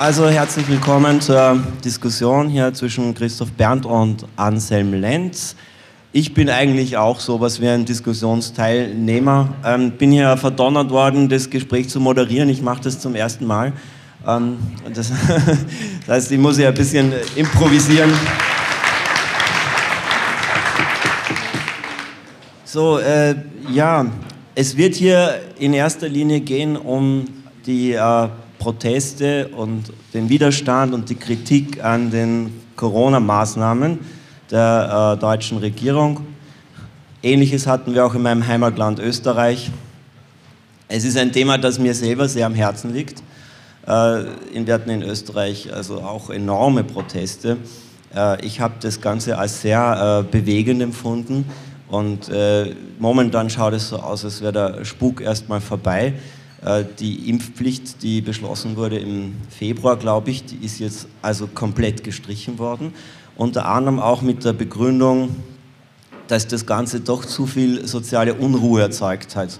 Also herzlich willkommen zur Diskussion hier zwischen Christoph Berndt und Anselm Lenz. Ich bin eigentlich auch so was wie ein Diskussionsteilnehmer. Ähm, bin hier verdonnert worden, das Gespräch zu moderieren. Ich mache das zum ersten Mal. Ähm, das, das heißt, ich muss ja ein bisschen improvisieren. So, äh, ja, es wird hier in erster Linie gehen um die äh, Proteste und den Widerstand und die Kritik an den Corona-Maßnahmen der äh, deutschen Regierung. Ähnliches hatten wir auch in meinem Heimatland Österreich. Es ist ein Thema, das mir selber sehr am Herzen liegt. Äh, wir hatten in Österreich also auch enorme Proteste. Äh, ich habe das Ganze als sehr äh, bewegend empfunden und äh, momentan schaut es so aus, als wäre der Spuk erstmal vorbei. Äh, die Impfpflicht, die beschlossen wurde im Februar, glaube ich, die ist jetzt also komplett gestrichen worden. Unter anderem auch mit der Begründung, dass das Ganze doch zu viel soziale Unruhe erzeugt hat.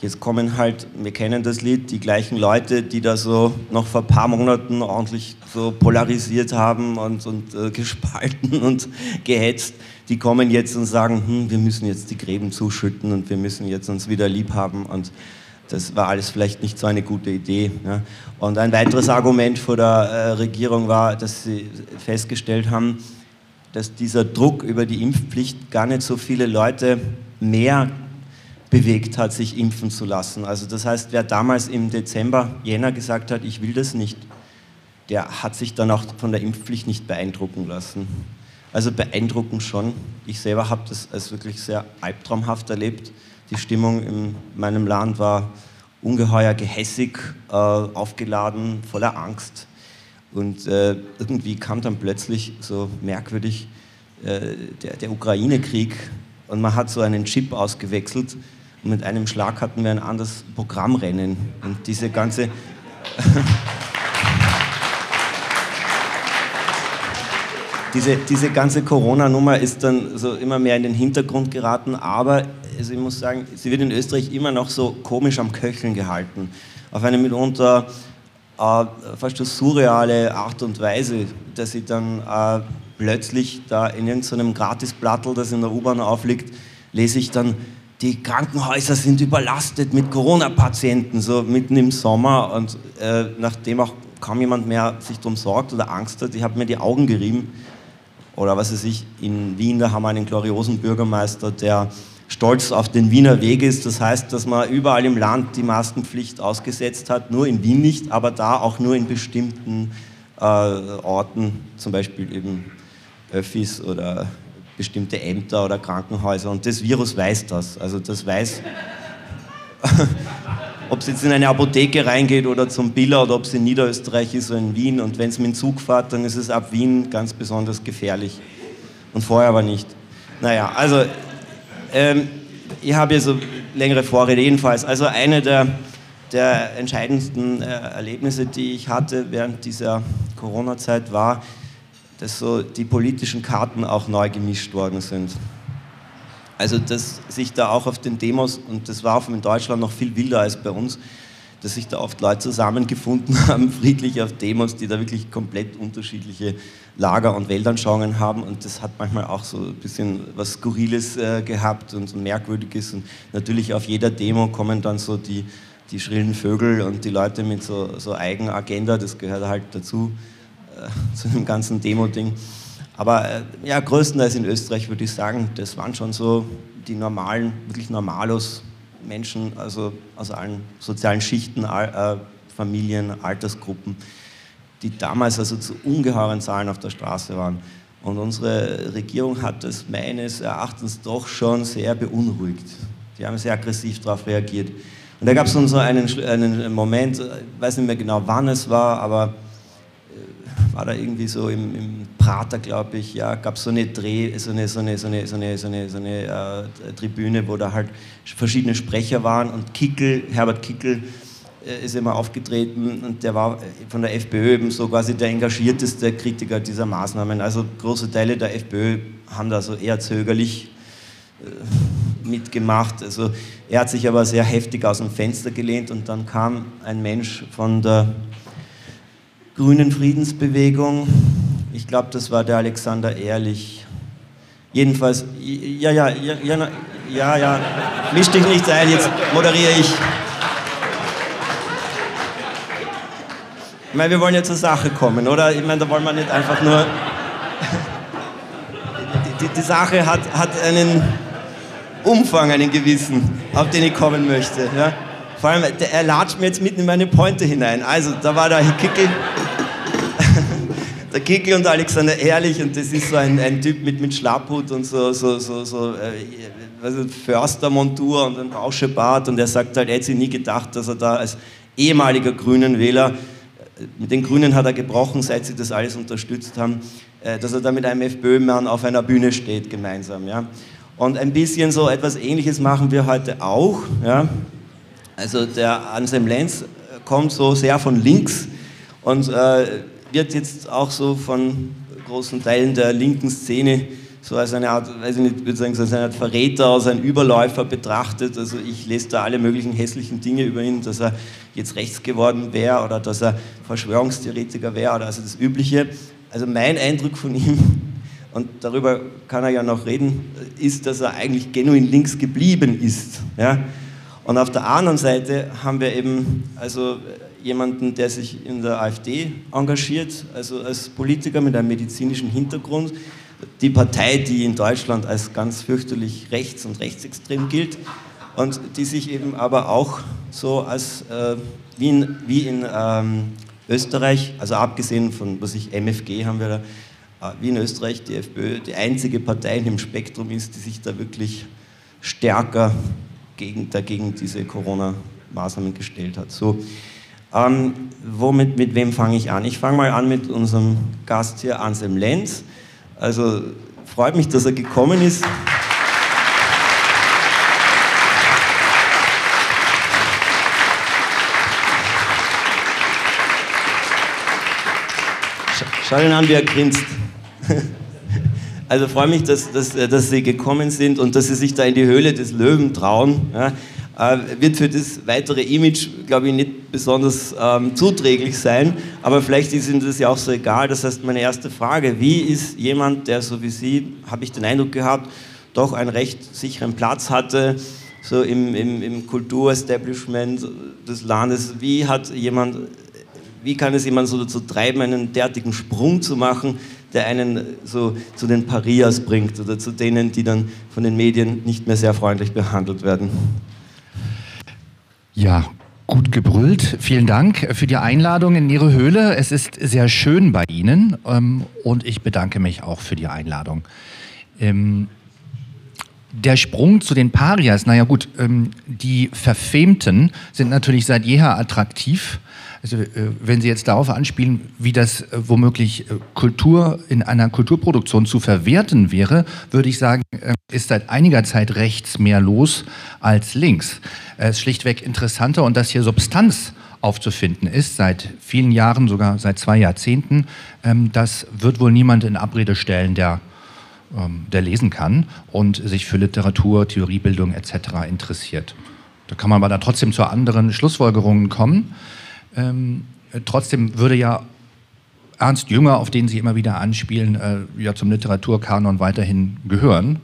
Jetzt kommen halt, wir kennen das Lied, die gleichen Leute, die da so noch vor ein paar Monaten ordentlich so polarisiert haben und, und äh, gespalten und gehetzt, die kommen jetzt und sagen, hm, wir müssen jetzt die Gräben zuschütten und wir müssen jetzt uns wieder lieb haben und das war alles vielleicht nicht so eine gute Idee. Ja. Und ein weiteres Argument vor der äh, Regierung war, dass sie festgestellt haben, dass dieser Druck über die Impfpflicht gar nicht so viele Leute mehr bewegt hat, sich impfen zu lassen. Also das heißt, wer damals im Dezember, Jänner gesagt hat, ich will das nicht, der hat sich dann auch von der Impfpflicht nicht beeindrucken lassen. Also beeindruckend schon. Ich selber habe das als wirklich sehr albtraumhaft erlebt. Die Stimmung in meinem Land war ungeheuer gehässig, äh, aufgeladen, voller Angst. Und äh, irgendwie kam dann plötzlich so merkwürdig äh, der, der Ukraine-Krieg und man hat so einen Chip ausgewechselt und mit einem Schlag hatten wir ein anderes Programmrennen. Und diese ganze... diese, diese ganze Corona-Nummer ist dann so immer mehr in den Hintergrund geraten, aber also ich muss sagen, sie wird in Österreich immer noch so komisch am Köcheln gehalten. Auf eine mitunter äh, fast so surreale Art und Weise, dass sie dann äh, plötzlich da in irgendeinem Gratisplattel, das in der U-Bahn aufliegt, lese ich dann, die Krankenhäuser sind überlastet mit Corona-Patienten, so mitten im Sommer und äh, nachdem auch kaum jemand mehr sich darum sorgt oder Angst hat, ich habe mir die Augen gerieben oder was weiß ich, in Wien, da haben wir einen gloriosen Bürgermeister, der stolz auf den Wiener Weg ist. Das heißt, dass man überall im Land die Maskenpflicht ausgesetzt hat, nur in Wien nicht, aber da auch nur in bestimmten äh, Orten, zum Beispiel eben Öffis oder bestimmte Ämter oder Krankenhäuser. Und das Virus weiß das. Also das weiß, ob es jetzt in eine Apotheke reingeht oder zum Biller oder ob es in Niederösterreich ist oder in Wien. Und wenn es mit dem Zug fährt, dann ist es ab Wien ganz besonders gefährlich. Und vorher aber nicht. Naja, also ähm, ich habe hier so längere Vorrede jedenfalls. Also eine der, der entscheidendsten äh, Erlebnisse, die ich hatte während dieser Corona-Zeit war, dass so die politischen Karten auch neu gemischt worden sind. Also dass sich da auch auf den Demos, und das war auch in Deutschland noch viel wilder als bei uns, dass sich da oft Leute zusammengefunden haben, friedlich auf Demos, die da wirklich komplett unterschiedliche Lager und Weltanschauungen haben. Und das hat manchmal auch so ein bisschen was Skurriles äh, gehabt und so Merkwürdiges. Und natürlich auf jeder Demo kommen dann so die, die schrillen Vögel und die Leute mit so, so Eigenagenda, das gehört halt dazu, äh, zu dem ganzen Demo-Ding. Aber äh, ja, größtenteils in Österreich würde ich sagen, das waren schon so die normalen, wirklich Normalos, Menschen, also aus allen sozialen Schichten, äh, Familien, Altersgruppen, die damals also zu ungeheuren Zahlen auf der Straße waren. Und unsere Regierung hat das meines Erachtens doch schon sehr beunruhigt. Die haben sehr aggressiv darauf reagiert. Und da gab es dann so einen, einen Moment, ich weiß nicht mehr genau wann es war, aber war da irgendwie so im, im Prater, glaube ich, ja, gab so eine so eine, äh, Tribüne, wo da halt verschiedene Sprecher waren und Kickel, Herbert Kickel äh, ist immer aufgetreten und der war von der FPÖ eben so quasi der engagierteste Kritiker dieser Maßnahmen. Also große Teile der FPÖ haben da so eher zögerlich äh, mitgemacht. Also er hat sich aber sehr heftig aus dem Fenster gelehnt und dann kam ein Mensch von der grünen Friedensbewegung. Ich glaube, das war der Alexander Ehrlich. Jedenfalls, ja, ja, ja, ja, ja, ja. misch dich nicht ein, jetzt moderiere ich. Ich meine, wir wollen ja zur Sache kommen, oder? Ich meine, da wollen wir nicht einfach nur. Die, die Sache hat, hat einen Umfang, einen gewissen, auf den ich kommen möchte. Ja? Vor allem, er latscht mir jetzt mitten in meine Pointe hinein. Also, da war der Kickel, der Kickel und Alexander Ehrlich und das ist so ein, ein Typ mit, mit Schlapphut und so, so, so, so äh, Förstermontur und ein Rauschebart und er sagt halt, er hätte sich nie gedacht, dass er da als ehemaliger Grünen Wähler, äh, mit den Grünen hat er gebrochen, seit sie das alles unterstützt haben, äh, dass er da mit einem FPÖ-Mann auf einer Bühne steht gemeinsam. Ja. Und ein bisschen so etwas Ähnliches machen wir heute auch. Ja. Also der Anselm Lenz äh, kommt so sehr von links und äh, wird jetzt auch so von großen Teilen der linken Szene so als eine Art, weiß ich nicht, würde sagen, als eine Art Verräter, als ein Überläufer betrachtet. Also ich lese da alle möglichen hässlichen Dinge über ihn, dass er jetzt rechts geworden wäre oder dass er Verschwörungstheoretiker wäre oder also das Übliche. Also mein Eindruck von ihm, und darüber kann er ja noch reden, ist, dass er eigentlich genuin links geblieben ist. Ja? Und auf der anderen Seite haben wir eben also jemanden, der sich in der AfD engagiert, also als Politiker mit einem medizinischen Hintergrund. Die Partei, die in Deutschland als ganz fürchterlich rechts- und rechtsextrem gilt und die sich eben aber auch so als äh, wie in, wie in ähm, Österreich, also abgesehen von, was ich MFG haben wir da, äh, wie in Österreich die FPÖ die einzige Partei im Spektrum ist, die sich da wirklich stärker gegen, dagegen diese Corona-Maßnahmen gestellt hat. So, ähm, womit, mit wem fange ich an? Ich fange mal an mit unserem Gast hier, Anselm Lenz. Also freut mich, dass er gekommen ist. Schau ihn an, wie er grinst. Also freue mich, dass, dass, dass Sie gekommen sind und dass Sie sich da in die Höhle des Löwen trauen. Ja, wird für das weitere Image, glaube ich, nicht besonders ähm, zuträglich sein, aber vielleicht ist Ihnen das ja auch so egal. Das heißt, meine erste Frage, wie ist jemand, der so wie Sie, habe ich den Eindruck gehabt, doch einen recht sicheren Platz hatte, so im, im, im Kulturestablishment des Landes, wie hat jemand, wie kann es jemand so dazu treiben, einen derartigen Sprung zu machen, der einen so zu den Parias bringt oder zu denen, die dann von den Medien nicht mehr sehr freundlich behandelt werden. Ja, gut gebrüllt. Vielen Dank für die Einladung in Ihre Höhle. Es ist sehr schön bei Ihnen ähm, und ich bedanke mich auch für die Einladung. Ähm, der Sprung zu den Parias, naja gut, ähm, die Verfemten sind natürlich seit jeher attraktiv. Also äh, wenn Sie jetzt darauf anspielen, wie das äh, womöglich äh, Kultur in einer Kulturproduktion zu verwerten wäre, würde ich sagen, ist seit einiger Zeit rechts mehr los als links. Es ist schlichtweg interessanter und dass hier Substanz aufzufinden ist, seit vielen Jahren, sogar seit zwei Jahrzehnten, ähm, das wird wohl niemand in Abrede stellen, der ähm, der lesen kann und sich für Literatur, Theoriebildung etc. interessiert. Da kann man aber dann trotzdem zu anderen Schlussfolgerungen kommen. Ähm, trotzdem würde ja Ernst Jünger, auf den Sie immer wieder anspielen, äh, ja zum Literaturkanon weiterhin gehören.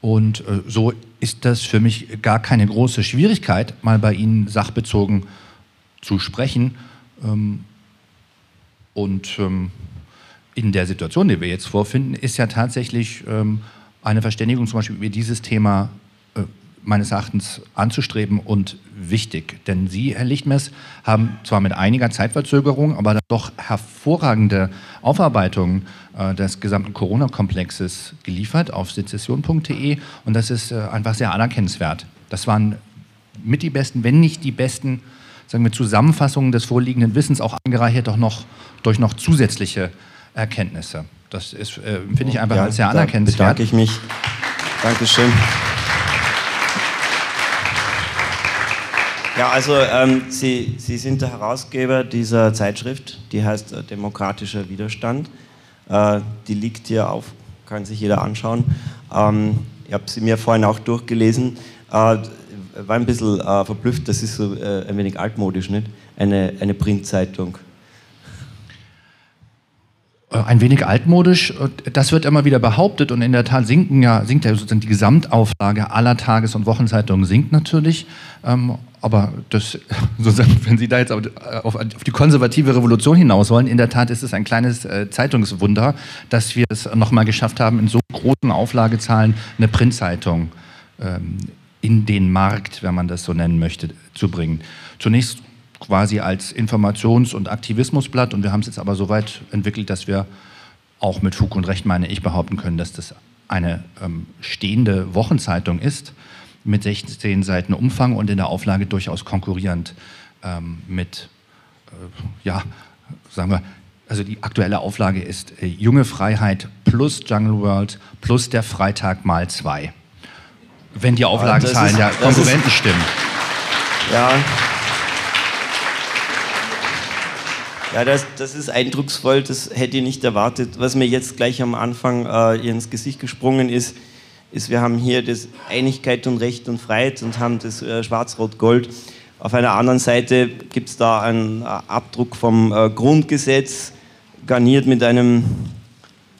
Und äh, so ist das für mich gar keine große Schwierigkeit, mal bei Ihnen sachbezogen zu sprechen. Ähm, und ähm, in der Situation, die wir jetzt vorfinden, ist ja tatsächlich ähm, eine Verständigung zum Beispiel über dieses Thema meines Erachtens anzustreben und wichtig. Denn Sie, Herr Lichtmess, haben zwar mit einiger Zeitverzögerung, aber doch hervorragende Aufarbeitungen äh, des gesamten Corona-Komplexes geliefert auf sezession.de und das ist äh, einfach sehr anerkennenswert. Das waren mit die besten, wenn nicht die besten, sagen wir, Zusammenfassungen des vorliegenden Wissens, auch angereichert doch noch durch noch zusätzliche Erkenntnisse. Das ist, äh, finde ich einfach ja, sehr anerkennenswert. Da bedanke ich mich. Dankeschön. Ja, also ähm, Sie, Sie sind der Herausgeber dieser Zeitschrift, die heißt äh, Demokratischer Widerstand. Äh, die liegt hier auf, kann sich jeder anschauen. Ähm, ich habe sie mir vorhin auch durchgelesen. Äh, war ein bisschen äh, verblüfft, das ist so äh, ein wenig altmodisch, nicht? Eine, eine Printzeitung. Ein wenig altmodisch, das wird immer wieder behauptet und in der Tat sinken ja, sinkt ja sozusagen die Gesamtauflage aller Tages- und Wochenzeitungen sinkt natürlich. Ähm, aber das, sozusagen, wenn Sie da jetzt auf, auf, auf, die konservative Revolution hinaus wollen, in der Tat ist es ein kleines äh, Zeitungswunder, dass wir es nochmal geschafft haben, in so großen Auflagezahlen eine Printzeitung ähm, in den Markt, wenn man das so nennen möchte, zu bringen. Zunächst quasi als Informations- und Aktivismusblatt und wir haben es jetzt aber so weit entwickelt, dass wir auch mit Fug und Recht, meine ich, behaupten können, dass das eine ähm, stehende Wochenzeitung ist mit 16 Seiten Umfang und in der Auflage durchaus konkurrierend ähm, mit, äh, ja, sagen wir, also die aktuelle Auflage ist äh, Junge Freiheit plus Jungle World plus der Freitag mal zwei. Wenn die Auflagenzahlen der Konkurrenten ist, stimmen. Ja. Ja, das, das ist eindrucksvoll, das hätte ich nicht erwartet. Was mir jetzt gleich am Anfang äh, ins Gesicht gesprungen ist, ist, wir haben hier das Einigkeit und Recht und Freiheit und haben das äh, Schwarz-Rot-Gold. Auf einer anderen Seite gibt es da einen äh, Abdruck vom äh, Grundgesetz, garniert mit einem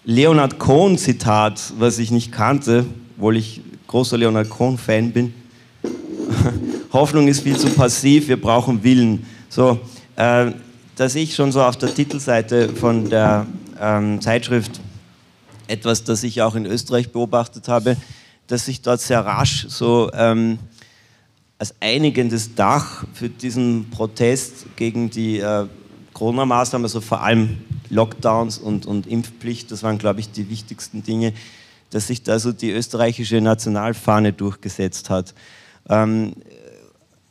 Leonard Cohen-Zitat, was ich nicht kannte, obwohl ich großer Leonard Cohen-Fan bin. Hoffnung ist viel zu passiv, wir brauchen Willen. So, äh, dass ich schon so auf der Titelseite von der ähm, Zeitschrift etwas, das ich auch in Österreich beobachtet habe, dass sich dort sehr rasch so ähm, als einigendes Dach für diesen Protest gegen die äh, Corona-Maßnahmen, also vor allem Lockdowns und, und Impfpflicht, das waren, glaube ich, die wichtigsten Dinge, dass sich da so die österreichische Nationalfahne durchgesetzt hat. Ähm,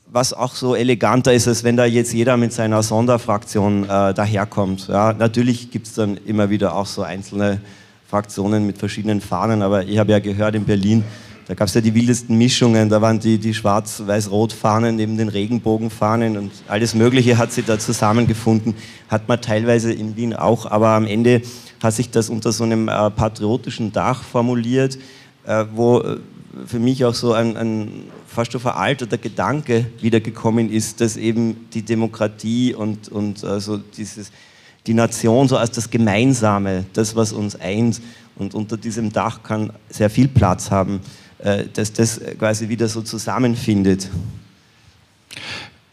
was auch so eleganter ist, als wenn da jetzt jeder mit seiner Sonderfraktion äh, daherkommt. Ja, natürlich gibt es dann immer wieder auch so einzelne Fraktionen mit verschiedenen Fahnen, aber ich habe ja gehört in Berlin, da gab es ja die wildesten Mischungen, da waren die, die Schwarz-Weiß-Rot-Fahnen neben den Regenbogenfahnen und alles Mögliche hat sie da zusammengefunden, hat man teilweise in Wien auch, aber am Ende hat sich das unter so einem äh, patriotischen Dach formuliert, äh, wo äh, für mich auch so ein, ein fast schon veralteter Gedanke wiedergekommen ist, dass eben die Demokratie und, und also dieses die Nation so als das Gemeinsame, das, was uns eint. Und unter diesem Dach kann sehr viel Platz haben, äh, dass das quasi wieder so zusammenfindet.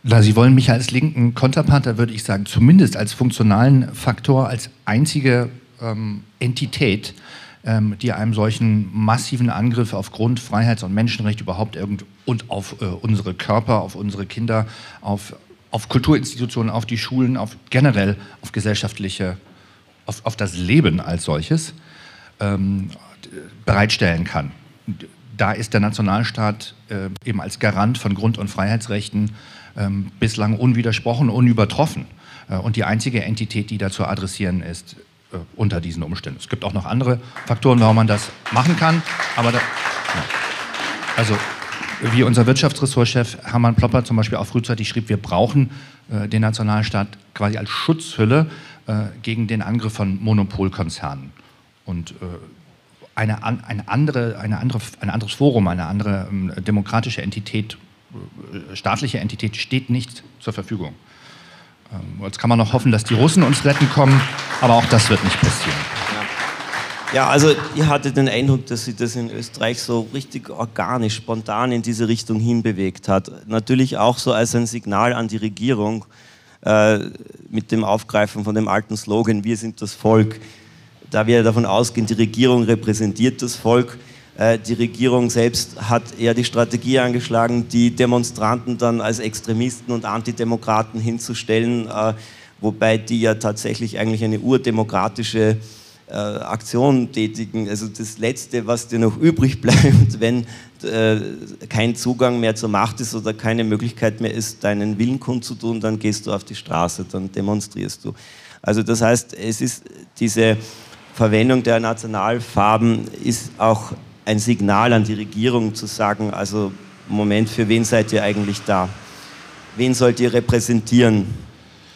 Na, Sie wollen mich als linken Konterpart, da würde ich sagen, zumindest als funktionalen Faktor, als einzige ähm, Entität, ähm, die einem solchen massiven Angriff auf Grund-, Freiheits- und Menschenrechte überhaupt irgend und auf äh, unsere Körper, auf unsere Kinder, auf auf Kulturinstitutionen, auf die Schulen, auf generell auf gesellschaftliche, auf, auf das Leben als solches ähm, bereitstellen kann. Da ist der Nationalstaat äh, eben als Garant von Grund- und Freiheitsrechten ähm, bislang unwidersprochen, unübertroffen äh, und die einzige Entität, die da zu adressieren ist äh, unter diesen Umständen. Es gibt auch noch andere Faktoren, warum man das machen kann, aber da, ja. also wie unser Wirtschaftsressortchef Hermann Plopper zum Beispiel auch frühzeitig schrieb, wir brauchen äh, den Nationalstaat quasi als Schutzhülle äh, gegen den Angriff von Monopolkonzernen. Und äh, eine, eine andere, eine andere, ein anderes Forum, eine andere ähm, demokratische Entität, äh, staatliche Entität steht nicht zur Verfügung. Ähm, jetzt kann man noch hoffen, dass die Russen uns retten kommen, aber auch das wird nicht passieren. Ja, also ich hatte den Eindruck, dass sich das in Österreich so richtig organisch, spontan in diese Richtung hinbewegt hat. Natürlich auch so als ein Signal an die Regierung äh, mit dem Aufgreifen von dem alten Slogan, wir sind das Volk. Da wir davon ausgehen, die Regierung repräsentiert das Volk, äh, die Regierung selbst hat eher die Strategie angeschlagen, die Demonstranten dann als Extremisten und Antidemokraten hinzustellen, äh, wobei die ja tatsächlich eigentlich eine urdemokratische äh, Aktion tätigen. Also das Letzte, was dir noch übrig bleibt, wenn äh, kein Zugang mehr zur Macht ist oder keine Möglichkeit mehr ist, deinen Willen kundzutun, dann gehst du auf die Straße, dann demonstrierst du. Also das heißt, es ist diese Verwendung der Nationalfarben ist auch ein Signal an die Regierung zu sagen, also Moment, für wen seid ihr eigentlich da? Wen sollt ihr repräsentieren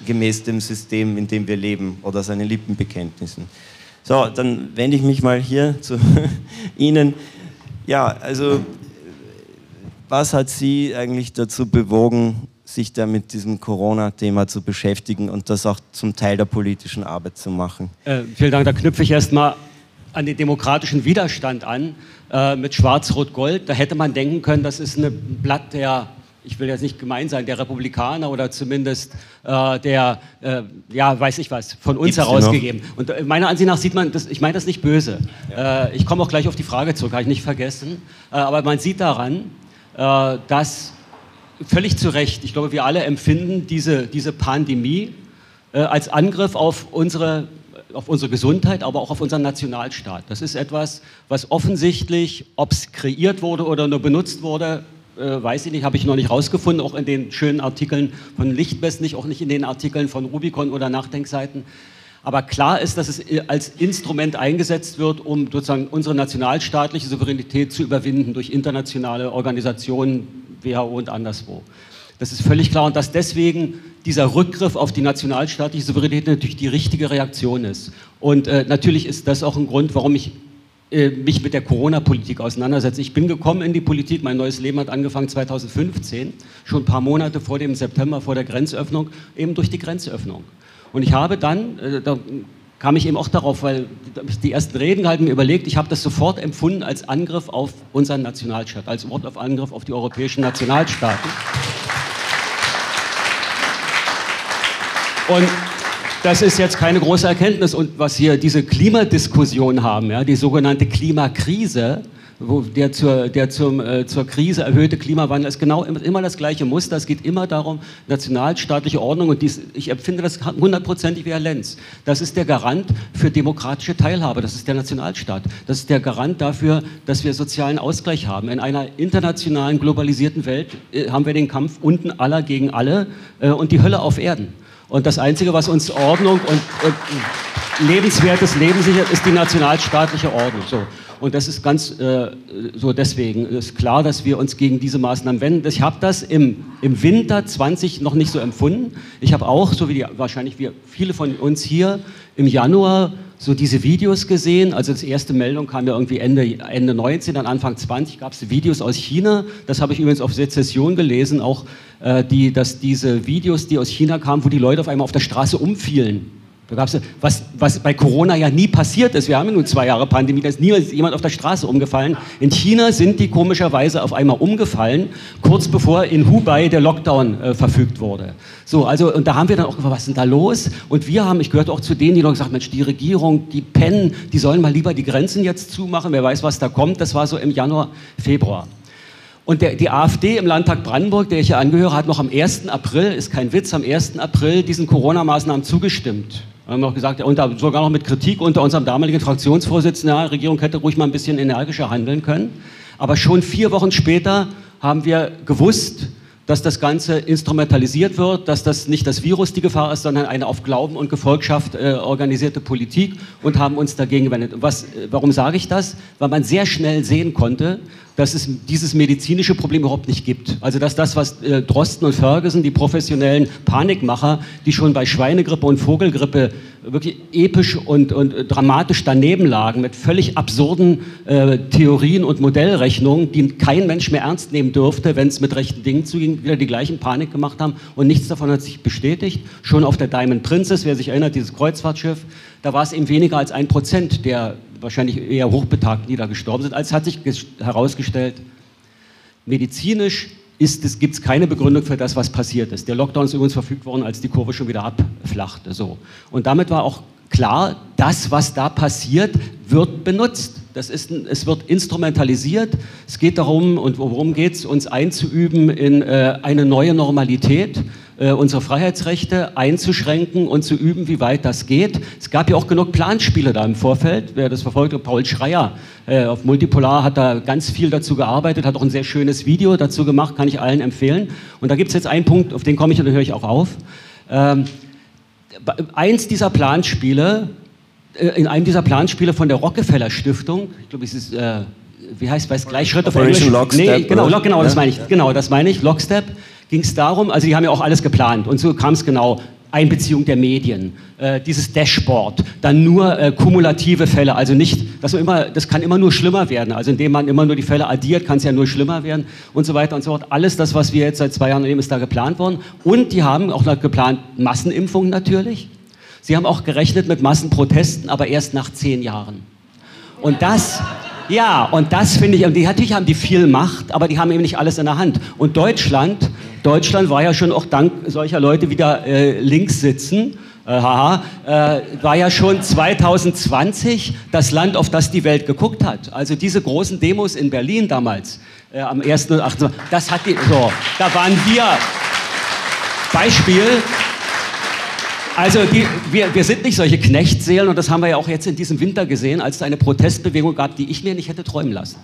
gemäß dem System, in dem wir leben oder seinen Lippenbekenntnissen? So, dann wende ich mich mal hier zu Ihnen. Ja, also was hat Sie eigentlich dazu bewogen, sich da mit diesem Corona-Thema zu beschäftigen und das auch zum Teil der politischen Arbeit zu machen. Äh, vielen Dank. Da knüpfe ich erstmal an den demokratischen Widerstand an äh, mit Schwarz-Rot-Gold. Da hätte man denken können, das ist ein Blatt der ich will jetzt nicht gemein sein, der Republikaner oder zumindest äh, der, äh, ja, weiß ich was, von uns Gibt's herausgegeben. Und äh, meiner Ansicht nach sieht man, das, ich meine das nicht böse. Ja. Äh, ich komme auch gleich auf die Frage zurück, habe ich nicht vergessen. Äh, aber man sieht daran, äh, dass völlig zu Recht, ich glaube, wir alle empfinden diese, diese Pandemie als Angriff auf unsere auf unsere Gesundheit, aber auch auf unseren Nationalstaat. Das ist etwas, was offensichtlich, ob es kreiert wurde oder nur benutzt wurde, äh, weiß ich nicht, habe ich noch nicht rausgefunden, auch in den schönen Artikeln von Lichtbest nicht, auch nicht in den Artikeln von Rubicon oder Nachdenkseiten. Aber klar ist, dass es äh, als Instrument eingesetzt wird, um sozusagen unsere nationalstaatliche Souveränität zu überwinden durch internationale Organisationen, WHO und anderswo. Das ist völlig klar und dass deswegen dieser Rückgriff auf die nationalstaatliche Souveränität natürlich die richtige Reaktion ist. Und äh, natürlich ist das auch ein Grund, warum ich mich mit der Corona-Politik auseinandersetze. Ich bin gekommen in die Politik, mein neues Leben hat angefangen 2015, schon ein paar Monate vor dem September, vor der Grenzöffnung, eben durch die Grenzöffnung. Und ich habe dann, äh, da kam ich eben auch darauf, weil die ersten Reden gehalten mir überlegt, ich habe das sofort empfunden als Angriff auf unseren Nationalstaat, als Wort auf Angriff auf die europäischen Nationalstaaten. Und das ist jetzt keine große Erkenntnis. Und was hier diese Klimadiskussion haben, ja, die sogenannte Klimakrise, wo der, zur, der zum, äh, zur Krise erhöhte Klimawandel ist genau immer das gleiche Muster. Es geht immer darum, nationalstaatliche Ordnung und dies, ich empfinde das hundertprozentig wie Herr Lenz. Das ist der Garant für demokratische Teilhabe. Das ist der Nationalstaat. Das ist der Garant dafür, dass wir sozialen Ausgleich haben. In einer internationalen, globalisierten Welt äh, haben wir den Kampf unten aller gegen alle äh, und die Hölle auf Erden. Und das Einzige, was uns Ordnung und, und lebenswertes Leben sichert, ist die nationalstaatliche Ordnung. So. Und das ist ganz äh, so deswegen ist klar, dass wir uns gegen diese Maßnahmen wenden. Ich habe das im, im Winter 20 noch nicht so empfunden. Ich habe auch, so wie die, wahrscheinlich wir, viele von uns hier, im Januar so diese Videos gesehen. Also das erste Meldung kam ja irgendwie Ende, Ende 19, dann Anfang 20 gab es Videos aus China. Das habe ich übrigens auf Sezession gelesen, auch äh, die, dass diese Videos, die aus China kamen, wo die Leute auf einmal auf der Straße umfielen. Da gab's, was, was bei Corona ja nie passiert ist. Wir haben ja nun zwei Jahre Pandemie, da ist niemals jemand auf der Straße umgefallen. In China sind die komischerweise auf einmal umgefallen, kurz bevor in Hubei der Lockdown äh, verfügt wurde. So, also, und da haben wir dann auch gefragt, was ist denn da los? Und wir haben, ich gehörte auch zu denen, die noch gesagt Mensch, die Regierung, die pennen, die sollen mal lieber die Grenzen jetzt zumachen, wer weiß, was da kommt. Das war so im Januar, Februar. Und der, die AfD im Landtag Brandenburg, der ich hier angehöre, hat noch am 1. April, ist kein Witz, am 1. April diesen Corona-Maßnahmen zugestimmt. Wir haben auch gesagt, und sogar noch mit Kritik unter unserem damaligen Fraktionsvorsitzenden, ja, Regierung hätte ruhig mal ein bisschen energischer handeln können. Aber schon vier Wochen später haben wir gewusst, dass das Ganze instrumentalisiert wird, dass das nicht das Virus die Gefahr ist, sondern eine auf Glauben und Gefolgschaft äh, organisierte Politik und haben uns dagegen gewendet. Was, äh, warum sage ich das? Weil man sehr schnell sehen konnte, dass es dieses medizinische Problem überhaupt nicht gibt. Also dass das, was äh, Drosten und Ferguson, die professionellen Panikmacher, die schon bei Schweinegrippe und Vogelgrippe wirklich episch und, und dramatisch daneben lagen, mit völlig absurden äh, Theorien und Modellrechnungen, die kein Mensch mehr ernst nehmen dürfte, wenn es mit rechten Dingen zuging, wieder die gleichen Panik gemacht haben und nichts davon hat sich bestätigt. Schon auf der Diamond Princess, wer sich erinnert, dieses Kreuzfahrtschiff, da war es eben weniger als ein Prozent der wahrscheinlich eher Hochbetagten, die da gestorben sind. Als hat sich herausgestellt, medizinisch gibt es keine Begründung für das, was passiert ist. Der Lockdown ist übrigens verfügt worden, als die Kurve schon wieder abflachte. So. Und damit war auch klar, das, was da passiert, wird benutzt. Das ist, es wird instrumentalisiert. Es geht darum, und worum geht es, uns einzuüben in äh, eine neue Normalität äh, unsere Freiheitsrechte einzuschränken und zu üben, wie weit das geht. Es gab ja auch genug Planspiele da im Vorfeld. Wer das verfolgt, Paul Schreier äh, auf Multipolar hat da ganz viel dazu gearbeitet, hat auch ein sehr schönes Video dazu gemacht, kann ich allen empfehlen. Und da gibt es jetzt einen Punkt, auf den komme ich und dann höre ich auch auf. Ähm, eins dieser Planspiele, äh, in einem dieser Planspiele von der Rockefeller Stiftung, ich glaube, es ist, äh, wie heißt es, gleich Schritte von Englisch? Lockstep, nee, genau, genau, das meine ich, genau, das meine ich, Lockstep ging es darum, also die haben ja auch alles geplant und so kam es genau. Einbeziehung der Medien, äh, dieses Dashboard, dann nur äh, kumulative Fälle, also nicht, dass man immer, das kann immer nur schlimmer werden, also indem man immer nur die Fälle addiert, kann es ja nur schlimmer werden und so weiter und so fort. Alles das, was wir jetzt seit zwei Jahren nehmen, ist da geplant worden und die haben auch noch geplant Massenimpfungen natürlich. Sie haben auch gerechnet mit Massenprotesten, aber erst nach zehn Jahren. Und das, ja, und das finde ich, und die, natürlich haben die viel Macht, aber die haben eben nicht alles in der Hand. Und Deutschland, Deutschland war ja schon auch dank solcher Leute wieder äh, links sitzen. Äh, haha, äh, war ja schon 2020 das Land, auf das die Welt geguckt hat. Also diese großen Demos in Berlin damals, äh, am 1. und 8. Das hat die, so, da waren wir, Beispiel, also die, wir, wir sind nicht solche Knechtseelen und das haben wir ja auch jetzt in diesem Winter gesehen, als es eine Protestbewegung gab, die ich mir nicht hätte träumen lassen.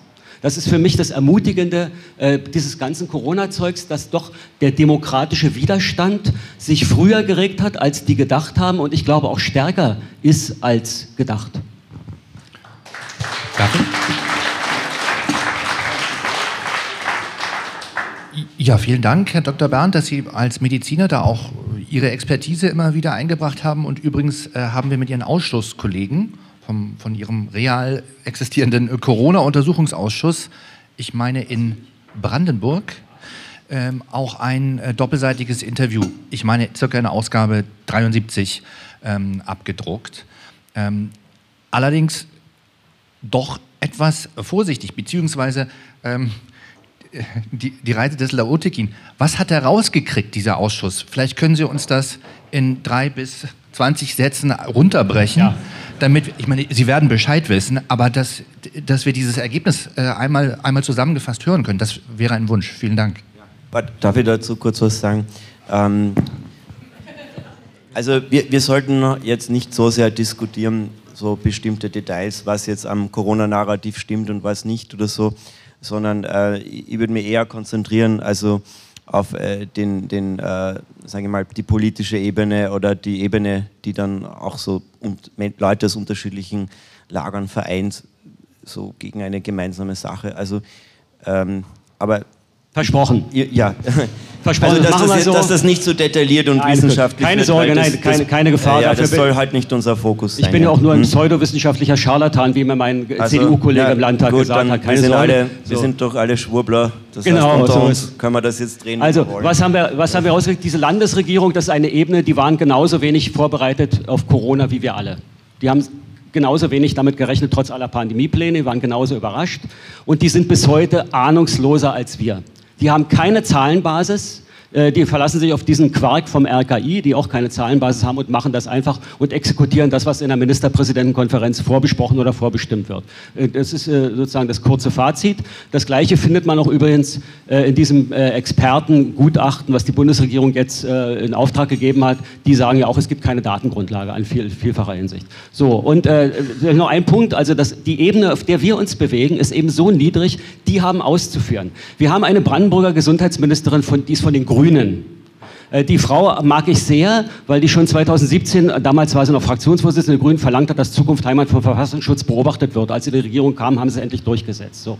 Das ist für mich das Ermutigende äh, dieses ganzen Corona-Zeugs, dass doch der demokratische Widerstand sich früher geregt hat, als die gedacht haben und ich glaube auch stärker ist als gedacht. Danke. Ja, vielen Dank, Herr Dr. Bernd, dass Sie als Mediziner da auch Ihre Expertise immer wieder eingebracht haben. Und übrigens äh, haben wir mit Ihren Ausschusskollegen vom, von Ihrem real existierenden Corona-Untersuchungsausschuss, ich meine in Brandenburg, ähm, auch ein äh, doppelseitiges Interview, ich meine circa eine Ausgabe 73, ähm, abgedruckt. Ähm, allerdings doch etwas vorsichtig, beziehungsweise ähm, die, die Reise des Laotikin. Was hat er rausgekriegt, dieser Ausschuss? Vielleicht können Sie uns das in drei bis 20 Sätzen runterbrechen. Ja. Damit, ich meine, Sie werden Bescheid wissen, aber dass, dass wir dieses Ergebnis äh, einmal, einmal zusammengefasst hören können, das wäre ein Wunsch. Vielen Dank. Darf ich dazu kurz was sagen? Ähm, also wir, wir sollten jetzt nicht so sehr diskutieren, so bestimmte Details, was jetzt am Corona-Narrativ stimmt und was nicht oder so sondern äh, ich würde mich eher konzentrieren, also auf äh, den, den äh, sage ich mal, die politische Ebene oder die Ebene, die dann auch so und Leute aus unterschiedlichen Lagern vereint, so gegen eine gemeinsame Sache. Also, ähm, aber Versprochen. Ja. Versprochen. Also, dass, das, so. dass das nicht so detailliert und nein, wissenschaftlich Keine Sorge, nein, das, keine, keine Gefahr. Ja, das soll halt nicht unser Fokus sein. Ich bin ja auch nur ein hm? pseudowissenschaftlicher Scharlatan, wie mir mein also, CDU-Kollege ja, im Landtag gut, gesagt hat. Keine wir, sind Sorge. Alle, so. wir sind doch alle Schwurbler. Das genau, heißt, unter so uns können wir das jetzt drehen. Also, was haben, wir, was haben wir rausgekriegt? Diese Landesregierung, das ist eine Ebene, die waren genauso wenig vorbereitet auf Corona wie wir alle. Die haben genauso wenig damit gerechnet, trotz aller Pandemiepläne, die waren genauso überrascht. Und die sind bis heute ahnungsloser als wir. Die haben keine Zahlenbasis. Äh, die verlassen sich auf diesen Quark vom RKI, die auch keine Zahlenbasis haben und machen das einfach und exekutieren das, was in der Ministerpräsidentenkonferenz vorbesprochen oder vorbestimmt wird. Äh, das ist äh, sozusagen das kurze Fazit. Das Gleiche findet man auch übrigens in diesem Expertengutachten, was die Bundesregierung jetzt in Auftrag gegeben hat. Die sagen ja auch, es gibt keine Datengrundlage an viel, vielfacher Hinsicht. So, und äh, noch ein Punkt, also das, die Ebene, auf der wir uns bewegen, ist eben so niedrig, die haben auszuführen. Wir haben eine Brandenburger Gesundheitsministerin, von, die ist von den Grünen Grünen. Äh, die Frau mag ich sehr, weil die schon 2017, damals war sie noch Fraktionsvorsitzende der Grünen, verlangt hat, dass Zukunft Heimat vom Verfassungsschutz beobachtet wird. Als sie in die Regierung kam, haben sie endlich durchgesetzt. So.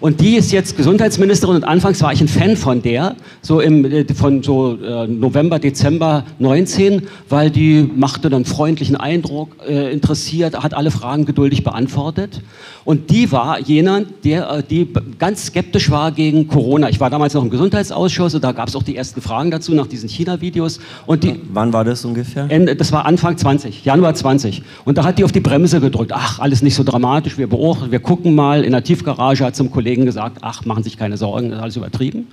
Und die ist jetzt Gesundheitsministerin und anfangs war ich ein Fan von der, so im, äh, von so äh, November, Dezember 19, weil die machte dann freundlichen Eindruck, äh, interessiert, hat alle Fragen geduldig beantwortet. Und die war jener, der, äh, die ganz skeptisch war gegen Corona. Ich war damals noch im Gesundheitsausschuss und da gab es auch die ersten Fragen dazu nach diesen China-Videos. Wann war das ungefähr? Ende, das war Anfang 20, Januar 20. Und da hat die auf die Bremse gedrückt. Ach, alles nicht so dramatisch, wir beobachten, wir gucken mal. In der Tiefgarage hat zum Kollegen gesagt, ach, machen sich keine Sorgen, das ist alles übertrieben.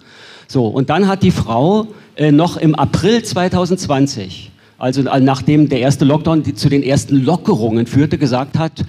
So, und dann hat die Frau äh, noch im April 2020, also nachdem der erste Lockdown die, zu den ersten Lockerungen führte, gesagt hat,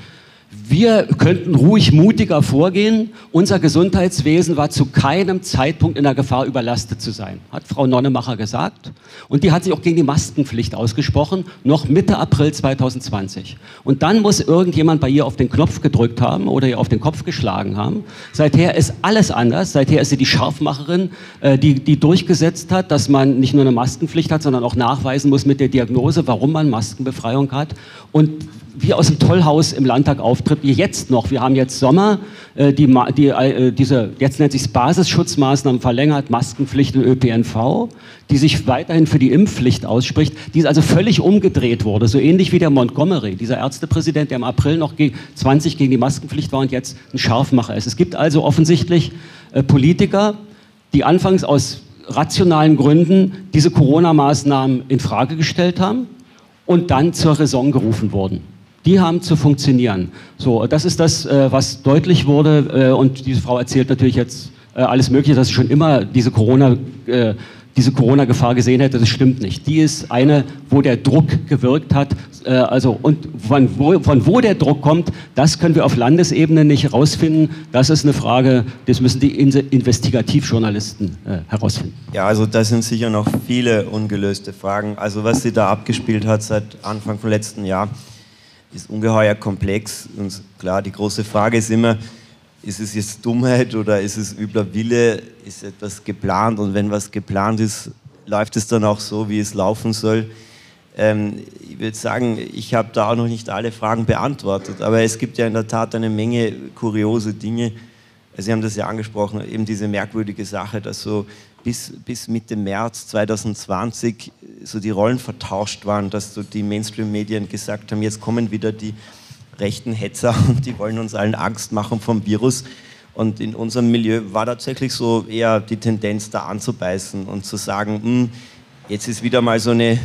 wir könnten ruhig mutiger vorgehen. Unser Gesundheitswesen war zu keinem Zeitpunkt in der Gefahr, überlastet zu sein, hat Frau Nonnemacher gesagt. Und die hat sich auch gegen die Maskenpflicht ausgesprochen, noch Mitte April 2020. Und dann muss irgendjemand bei ihr auf den Knopf gedrückt haben oder ihr auf den Kopf geschlagen haben. Seither ist alles anders. Seither ist sie die Scharfmacherin, äh, die, die durchgesetzt hat, dass man nicht nur eine Maskenpflicht hat, sondern auch nachweisen muss mit der Diagnose, warum man Maskenbefreiung hat. Und wie aus dem Tollhaus im Landtag auftritt, wie jetzt noch. Wir haben jetzt Sommer, äh, die, die, äh, diese, jetzt nennt sich Basisschutzmaßnahmen verlängert, Maskenpflicht im ÖPNV, die sich weiterhin für die Impfpflicht ausspricht, die also völlig umgedreht wurde, so ähnlich wie der Montgomery, dieser Ärztepräsident, der im April noch 20 gegen die Maskenpflicht war und jetzt ein Scharfmacher ist. Es gibt also offensichtlich äh, Politiker, die anfangs aus rationalen Gründen diese Corona-Maßnahmen in Frage gestellt haben und dann zur Raison gerufen wurden. Die haben zu funktionieren. So, das ist das, äh, was deutlich wurde. Äh, und diese Frau erzählt natürlich jetzt äh, alles Mögliche, dass sie schon immer diese Corona diese Corona-Gefahr gesehen hätte, das stimmt nicht. Die ist eine, wo der Druck gewirkt hat. Also, und von wo, von wo der Druck kommt, das können wir auf Landesebene nicht herausfinden. Das ist eine Frage, das müssen die Investigativjournalisten herausfinden. Ja, also da sind sicher noch viele ungelöste Fragen. Also was sie da abgespielt hat seit Anfang vom letzten Jahr, ist ungeheuer komplex. Und klar, die große Frage ist immer, ist es jetzt Dummheit oder ist es übler Wille? Ist etwas geplant? Und wenn was geplant ist, läuft es dann auch so, wie es laufen soll? Ähm, ich würde sagen, ich habe da auch noch nicht alle Fragen beantwortet, aber es gibt ja in der Tat eine Menge kuriose Dinge. Sie haben das ja angesprochen, eben diese merkwürdige Sache, dass so bis, bis Mitte März 2020 so die Rollen vertauscht waren, dass so die Mainstream-Medien gesagt haben, jetzt kommen wieder die rechten Hetzer und die wollen uns allen Angst machen vom Virus. Und in unserem Milieu war tatsächlich so eher die Tendenz, da anzubeißen und zu sagen, hm, jetzt ist wieder mal so eine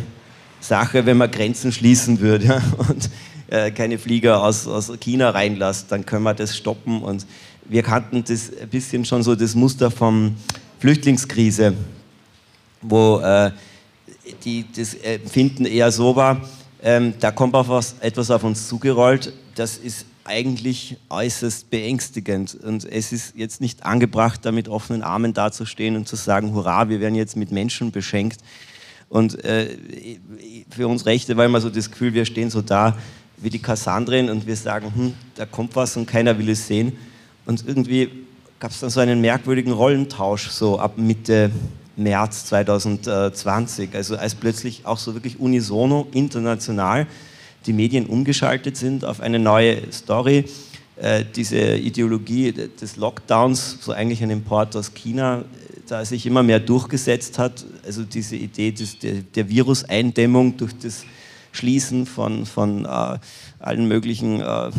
Sache, wenn man Grenzen schließen würde und äh, keine Flieger aus, aus China reinlässt, dann können wir das stoppen. Und wir kannten das ein bisschen schon so das Muster vom Flüchtlingskrise, wo äh, die, das Empfinden eher so war, ähm, da kommt auch was, etwas auf uns zugerollt, das ist eigentlich äußerst beängstigend. Und es ist jetzt nicht angebracht, da mit offenen Armen dazustehen und zu sagen, hurra, wir werden jetzt mit Menschen beschenkt. Und äh, für uns Rechte war immer so das Gefühl, wir stehen so da wie die Kassandrin und wir sagen, hm, da kommt was und keiner will es sehen. Und irgendwie gab es dann so einen merkwürdigen Rollentausch, so ab Mitte März 2020, also als plötzlich auch so wirklich unisono international die Medien umgeschaltet sind auf eine neue Story. Äh, diese Ideologie des Lockdowns, so eigentlich ein Import aus China, da sich immer mehr durchgesetzt hat, also diese Idee des, der, der Viruseindämmung durch das Schließen von, von äh, allen möglichen äh,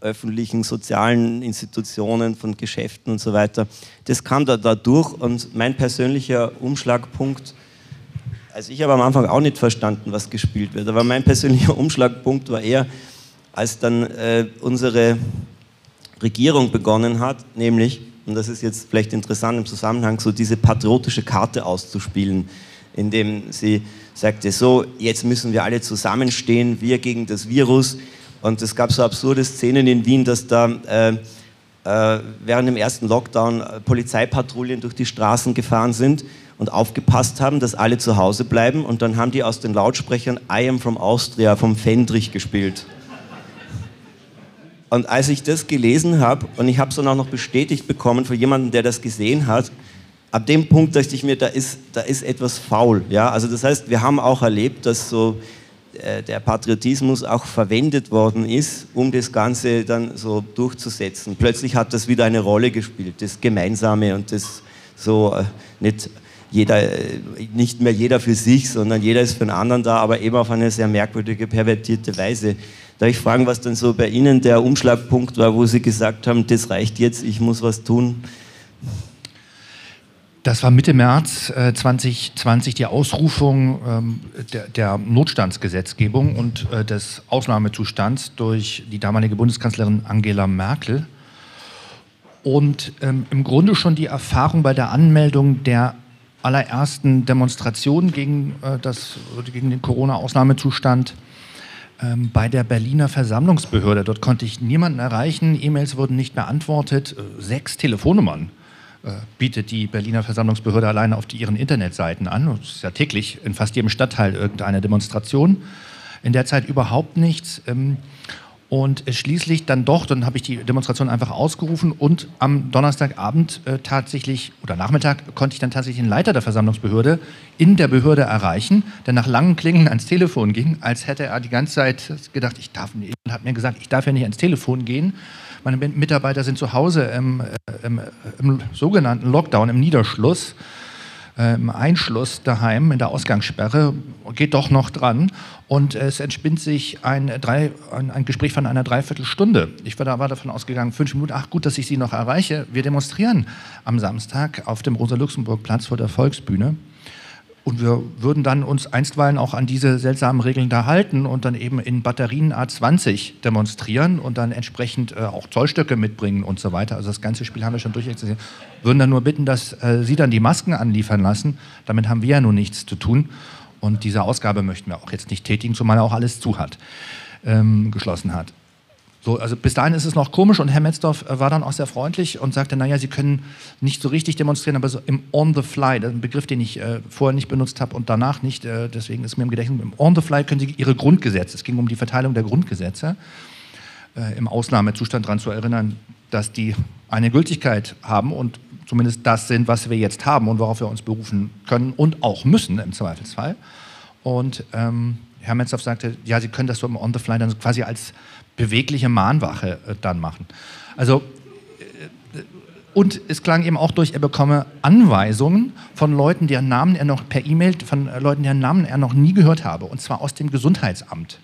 öffentlichen, sozialen Institutionen, von Geschäften und so weiter. Das kam da, da durch und mein persönlicher Umschlagpunkt, also ich habe am Anfang auch nicht verstanden, was gespielt wird, aber mein persönlicher Umschlagpunkt war eher, als dann äh, unsere Regierung begonnen hat, nämlich, und das ist jetzt vielleicht interessant im Zusammenhang, so diese patriotische Karte auszuspielen, indem sie sagte, so, jetzt müssen wir alle zusammenstehen, wir gegen das Virus, und es gab so absurde Szenen in Wien, dass da äh, äh, während dem ersten Lockdown äh, Polizeipatrouillen durch die Straßen gefahren sind und aufgepasst haben, dass alle zu Hause bleiben. Und dann haben die aus den Lautsprechern I am from Austria vom Fendrich gespielt. Und als ich das gelesen habe, und ich habe es dann auch noch bestätigt bekommen von jemandem, der das gesehen hat, ab dem Punkt dachte ich mir, da ist, da ist etwas faul. Ja? Also das heißt, wir haben auch erlebt, dass so der Patriotismus auch verwendet worden ist, um das Ganze dann so durchzusetzen. Plötzlich hat das wieder eine Rolle gespielt, das Gemeinsame und das so äh, nicht jeder, äh, nicht mehr jeder für sich, sondern jeder ist für den anderen da, aber eben auf eine sehr merkwürdige, pervertierte Weise. Darf ich fragen, was dann so bei Ihnen der Umschlagpunkt war, wo Sie gesagt haben, das reicht jetzt, ich muss was tun? Das war Mitte März äh, 2020 die Ausrufung ähm, der, Notstandsgesetzgebung und äh, des Ausnahmezustands durch die damalige Bundeskanzlerin Angela Merkel. Und ähm, im Grunde schon die Erfahrung bei der Anmeldung der allerersten Demonstration gegen, äh, das, gegen den Corona-Ausnahmezustand ähm, bei der Berliner Versammlungsbehörde. Dort konnte ich niemanden erreichen, E-Mails wurden nicht beantwortet, äh, sechs Telefonnummern äh, bietet die Berliner Versammlungsbehörde alleine auf ihren Internetseiten an. Es ist ja täglich in fast jedem Stadtteil irgendeine Demonstration. In der Zeit überhaupt nichts. Ähm, Und schließlich dann doch, dann habe ich die Demonstration einfach ausgerufen und am Donnerstagabend äh, tatsächlich oder Nachmittag konnte ich dann tatsächlich den Leiter der Versammlungsbehörde in der Behörde erreichen, der nach langen Klingen ans Telefon ging, als hätte er die ganze Zeit gedacht, ich darf nicht, und hat mir gesagt, ich darf ja nicht ans Telefon gehen. Meine Mitarbeiter sind zu Hause im, äh, im, im sogenannten Lockdown, im Niederschluss äh, im Einschluss daheim in der Ausgangssperre, geht doch noch dran. Und es entspinnt sich ein, drei, ein, ein Gespräch von einer Dreiviertelstunde. Ich war, da, war davon ausgegangen, fünf Minuten, ach gut, dass ich Sie noch erreiche. Wir demonstrieren am Samstag auf dem Rosa-Luxemburg-Platz vor der Volksbühne. Und wir würden dann uns einstweilen auch an diese seltsamen Regeln da halten und dann eben in Batterien A20 demonstrieren und dann entsprechend äh, auch Zollstöcke mitbringen und so weiter. Also das ganze Spiel haben wir schon durchexerziert. Würden dann nur bitten, dass äh, Sie dann die Masken anliefern lassen. Damit haben wir ja nun nichts zu tun. Und diese Ausgabe möchten wir auch jetzt nicht tätigen, zumal er auch alles zu hat, ähm, geschlossen hat. So, also bis dahin ist es noch komisch und Herr Metzdorf äh, war dann auch sehr freundlich und sagte, naja, Sie können nicht so richtig demonstrieren, aber so im On the Fly, das ist ein Begriff, den ich äh, vorher nicht benutzt habe und danach nicht, äh, deswegen ist mir im Gedächtnis, im On the Fly können Sie Ihre Grundgesetze, es ging um die Verteilung der Grundgesetze, äh, im Ausnahmezustand daran zu erinnern, dass die eine Gültigkeit haben und zumindest das sind, was wir jetzt haben und worauf wir uns berufen können und auch müssen im Zweifelsfall. Und ähm, Herr Metzdorf sagte, ja, Sie können das so im On the Fly dann quasi als bewegliche Mahnwache äh, dann machen. Also äh, und es klang eben auch durch, er bekomme Anweisungen von Leuten, deren Namen er noch per E-Mail, von äh, Leuten, deren Namen er noch nie gehört habe, und zwar aus dem Gesundheitsamt.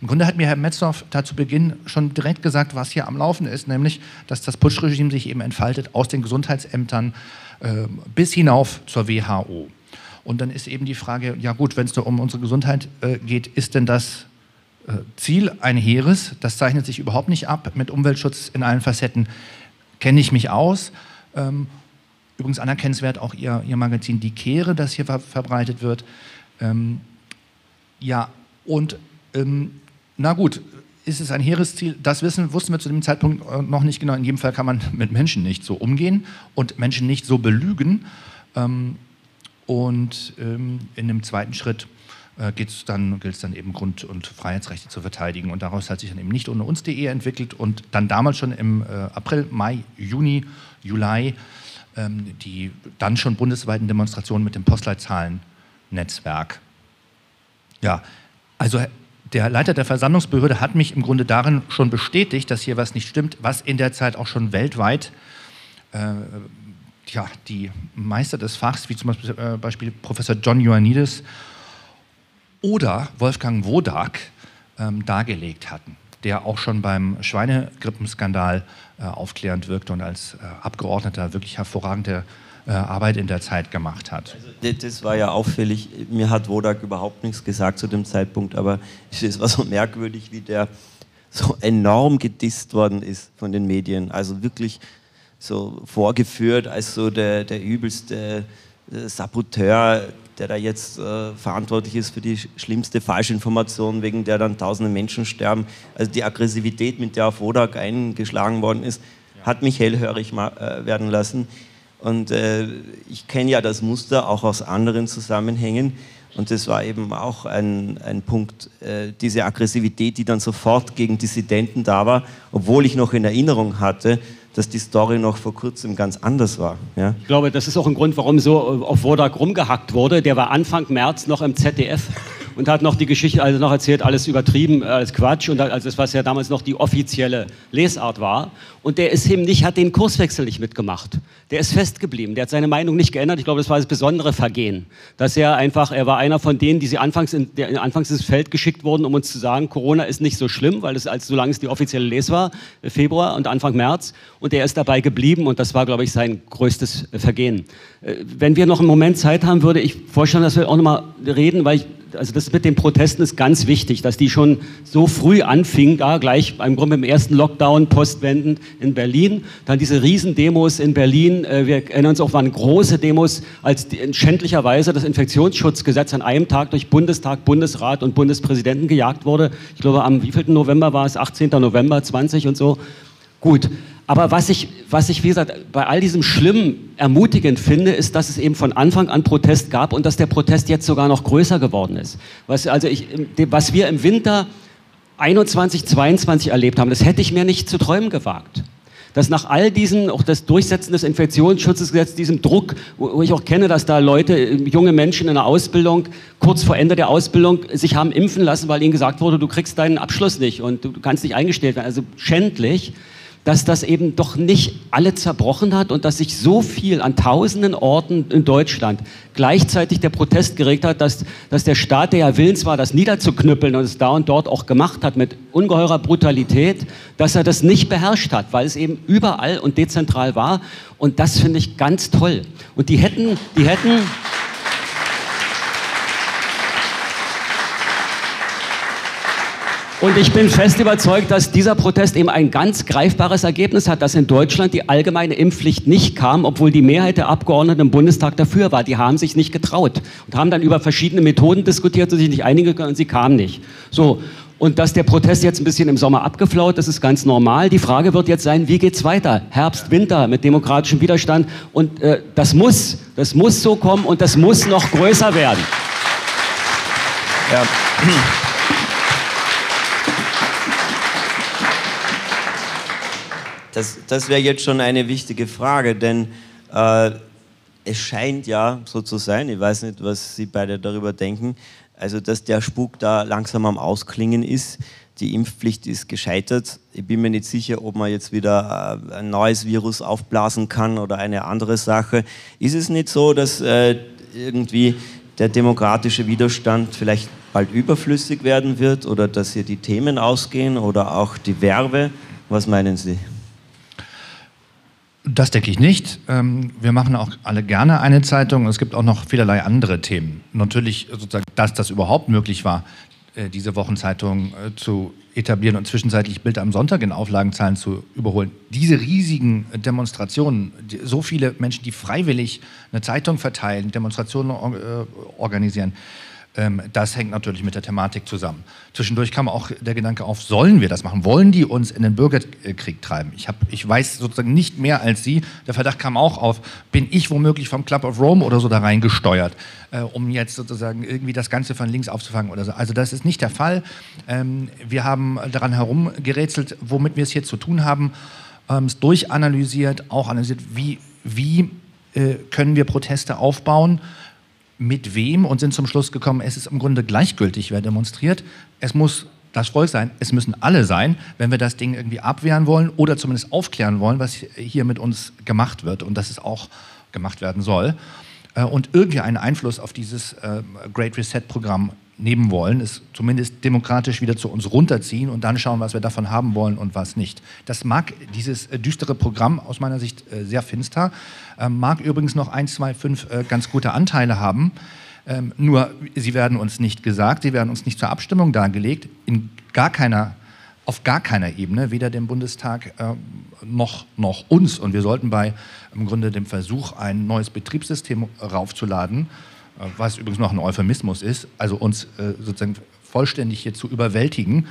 Im Grunde hat mir Herr Metzdorf da zu Beginn schon direkt gesagt, was hier am Laufen ist, nämlich, dass das Putschregime sich eben entfaltet aus den Gesundheitsämtern äh, bis hinauf zur WHO. Und dann ist eben die Frage, ja gut, wenn es da um unsere Gesundheit äh, geht, ist denn das Ziel ein Heeres, das zeichnet sich überhaupt nicht ab. Mit Umweltschutz in allen Facetten kenne ich mich aus. Ähm, übrigens anerkennenswert auch Ihr, Ihr Magazin Die Kehre, das hier ver verbreitet wird. Ähm, ja, und ähm, na gut, ist es ein Heeresziel? Das wissen, wussten wir zu dem Zeitpunkt äh, noch nicht genau. In jedem Fall kann man mit Menschen nicht so umgehen und Menschen nicht so belügen. Ähm, und ähm, in dem zweiten Schritt äh, gilt es dann eben Grund- und Freiheitsrechte zu verteidigen. Und daraus hat sich dann eben nicht ohne uns.de entwickelt und dann damals schon im äh, April, Mai, Juni, Juli ähm, die dann schon bundesweiten Demonstrationen mit dem Postleitzahlen-Netzwerk. Ja, also der Leiter der Versammlungsbehörde hat mich im Grunde darin schon bestätigt, dass hier was nicht stimmt, was in der Zeit auch schon weltweit äh, ja, die Meister des Fachs, wie zum Beispiel, äh, Beispiel Professor John Ioannidis oder Wolfgang Wodak ähm, dargelegt hatten, der auch schon beim Schweinegrippenskandal äh, aufklärend wirkte und als äh, Abgeordneter wirklich hervorragende äh, Arbeit in der Zeit gemacht hat. Also, das war ja auffällig. Mir hat Wodak überhaupt nichts gesagt zu dem Zeitpunkt, aber es war so merkwürdig, wie der so enorm gedisst worden ist von den Medien. Also wirklich so vorgeführt als so der, der übelste äh, Saboteur der da jetzt äh, verantwortlich ist für die schlimmste Falschinformation, wegen der dann tausende Menschen sterben. Also die Aggressivität, mit der auf Wodak eingeschlagen worden ist, hat mich hellhörig äh, werden lassen. Und äh, ich kenne ja das Muster auch aus anderen Zusammenhängen. Und das war eben auch ein, ein Punkt, äh, diese Aggressivität, die dann sofort gegen Dissidenten da war, obwohl ich noch in Erinnerung hatte, dass die Story noch vor kurzem ganz anders war. Ja? Ich glaube, das ist auch ein Grund, warum so auf Wodak rumgehackt wurde. Der war Anfang März noch im ZDF und hat noch die Geschichte also noch erzählt, alles übertrieben, alles Quatsch und also das, was ja damals noch die offizielle Lesart war. Und der ist eben nicht, hat den Kurswechsel nicht mitgemacht. Der ist festgeblieben. Der hat seine Meinung nicht geändert. Ich glaube, das war das besondere Vergehen, dass er einfach, er war einer von denen, die sie anfangs in, der, anfangs ins Feld geschickt wurden, um uns zu sagen, Corona ist nicht so schlimm, weil es als solange es die offizielle Les war, Februar und Anfang März. Und er ist dabei geblieben und das war, glaube ich, sein größtes Vergehen. Äh, wenn wir noch einen Moment Zeit haben, würde ich vorstellen, dass wir auch noch mal reden, weil ich also das mit den Protesten ist ganz wichtig, dass die schon so früh anfingen, da gleich im Grunde im ersten Lockdown postwendend in Berlin, dann diese Riesendemos in Berlin, äh, wir erinnern uns auch, waren große Demos, als schändlicherweise das Infektionsschutzgesetz an einem Tag durch Bundestag, Bundesrat und Bundespräsidenten gejagt wurde. Ich glaube, am wievielten November war es? 18. November 20 und so. Gut, aber was ich, was ich, wie gesagt, bei all diesem Schlimmen ermutigend finde, ist, dass es eben von Anfang an Protest gab und dass der Protest jetzt sogar noch größer geworden ist. Was, also ich, was wir im Winter 21, 22 erlebt haben, das hätte ich mir nicht zu träumen gewagt dass nach all diesen, auch das Durchsetzen des Infektionsschutzgesetzes, diesem Druck, wo, ich auch kenne, dass da Leute, junge Menschen in der Ausbildung, kurz vor Ende der Ausbildung, sich haben impfen lassen, weil ihnen gesagt wurde, du kriegst deinen Abschluss nicht und du, du kannst nicht eingestellt werden. Also schändlich dass das eben doch nicht alle zerbrochen hat und dass sich so viel an tausenden Orten in Deutschland gleichzeitig der Protest geregt hat, dass, dass der Staat, der ja willens war, das niederzuknüppeln und es da und dort auch gemacht hat mit ungeheurer Brutalität, dass er das nicht beherrscht hat, weil es eben überall und dezentral war. Und das finde ich ganz toll. Und die hätten, die hätten, Und ich bin fest überzeugt, dass dieser Protest eben ein ganz greifbares Ergebnis hat, dass in Deutschland die allgemeine Impfpflicht nicht kam, obwohl die Mehrheit der Abgeordneten im Bundestag dafür war. Die haben sich nicht getraut und haben dann über verschiedene Methoden diskutiert und sich nicht einigen können und sie kamen nicht. So. Und dass der Protest jetzt ein bisschen im Sommer abgeflaut, das ist ganz normal. Die Frage wird jetzt sein, wie geht's weiter? Herbst, Winter mit demokratischem Widerstand. Und äh, das muss, das muss so kommen und das muss noch größer werden. Ja. Das, das wäre jetzt schon eine wichtige Frage, denn äh, es scheint ja so zu sein, ich weiß nicht, was Sie beide darüber denken, also dass der Spuk da langsam am Ausklingen ist. Die Impfpflicht ist gescheitert. Ich bin mir nicht sicher, ob man jetzt wieder äh, ein neues Virus aufblasen kann oder eine andere Sache. Ist es nicht so, dass äh, irgendwie der demokratische Widerstand vielleicht bald überflüssig werden wird oder dass hier die Themen ausgehen oder auch die Werbe? Was meinen Sie? Das denke ich nicht. Ähm, wir machen auch alle gerne eine Zeitung. Es gibt auch noch vielerlei andere Themen. Natürlich, sozusagen, dass das überhaupt möglich war, äh, diese Wochenzeitung äh, zu etablieren und zwischenzeitlich Bild am Sonntag in Auflagenzahlen zu überholen. Diese riesigen Demonstrationen, so viele Menschen, die freiwillig eine Zeitung verteilen, Demonstrationen äh, organisieren, das hängt natürlich mit der Thematik zusammen. Zwischendurch kam auch der Gedanke auf, sollen wir das machen? Wollen die uns in den Bürgerkrieg treiben? Ich, hab, ich weiß sozusagen nicht mehr als Sie. Der Verdacht kam auch auf, bin ich womöglich vom Club of Rome oder so da reingesteuert, äh, um jetzt sozusagen irgendwie das Ganze von links aufzufangen oder so. Also das ist nicht der Fall. Ähm, wir haben daran herumgerätselt, womit wir es hier zu tun haben, ähm, es durchanalysiert, auch analysiert, wie, wie äh, können wir Proteste aufbauen, mit wem und sind zum Schluss gekommen, es ist im Grunde gleichgültig, wer demonstriert. Es muss das Volk sein, es müssen alle sein, wenn wir das Ding irgendwie abwehren wollen oder zumindest aufklären wollen, was hier mit uns gemacht wird und dass es auch gemacht werden soll. Äh, und irgendwie einen Einfluss auf dieses äh, Great Reset-Programm nehmen wollen, es zumindest demokratisch wieder zu uns runterziehen und dann schauen, was wir davon haben wollen und was nicht. Das mag dieses äh, düstere Programm aus meiner Sicht sehr finster, ähm, mag übrigens noch ein, zwei, fünf ganz gute Anteile haben. Ähm, nur sie werden uns nicht gesagt, sie werden uns nicht zur Abstimmung dargelegt, in gar keiner, auf gar keiner Ebene, weder dem Bundestag äh, noch, noch uns. Und wir sollten bei im Grunde dem Versuch, ein neues Betriebssystem raufzuladen, äh, was übrigens noch ein Euphemismus ist, also uns äh, sozusagen vollständig hier zu überwältigen,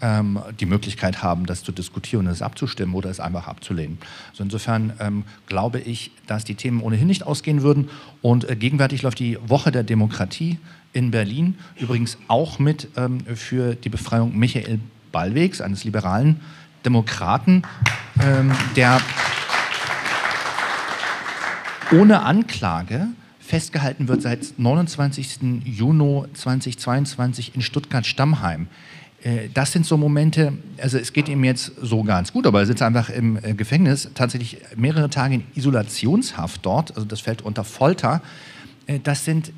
ähm, die Möglichkeit haben, das zu diskutieren es abzustimmen oder es einfach abzulehnen. Also insofern ähm, glaube ich, dass die Themen ohnehin nicht ausgehen würden. Und äh, gegenwärtig läuft die Woche der Demokratie in Berlin, übrigens auch mit ähm, für die Befreiung Michael Ballwegs, eines liberalen Demokraten, ähm, der ohne Anklage festgehalten wird seit 29. Juni 2022 in Stuttgart-Stammheim. Äh, das sind so Momente, also es geht ihm jetzt so ganz gut, aber er sitzt einfach im äh, Gefängnis, tatsächlich mehrere Tage in Isolationshaft dort, also das fällt unter Folter. Äh, das sind,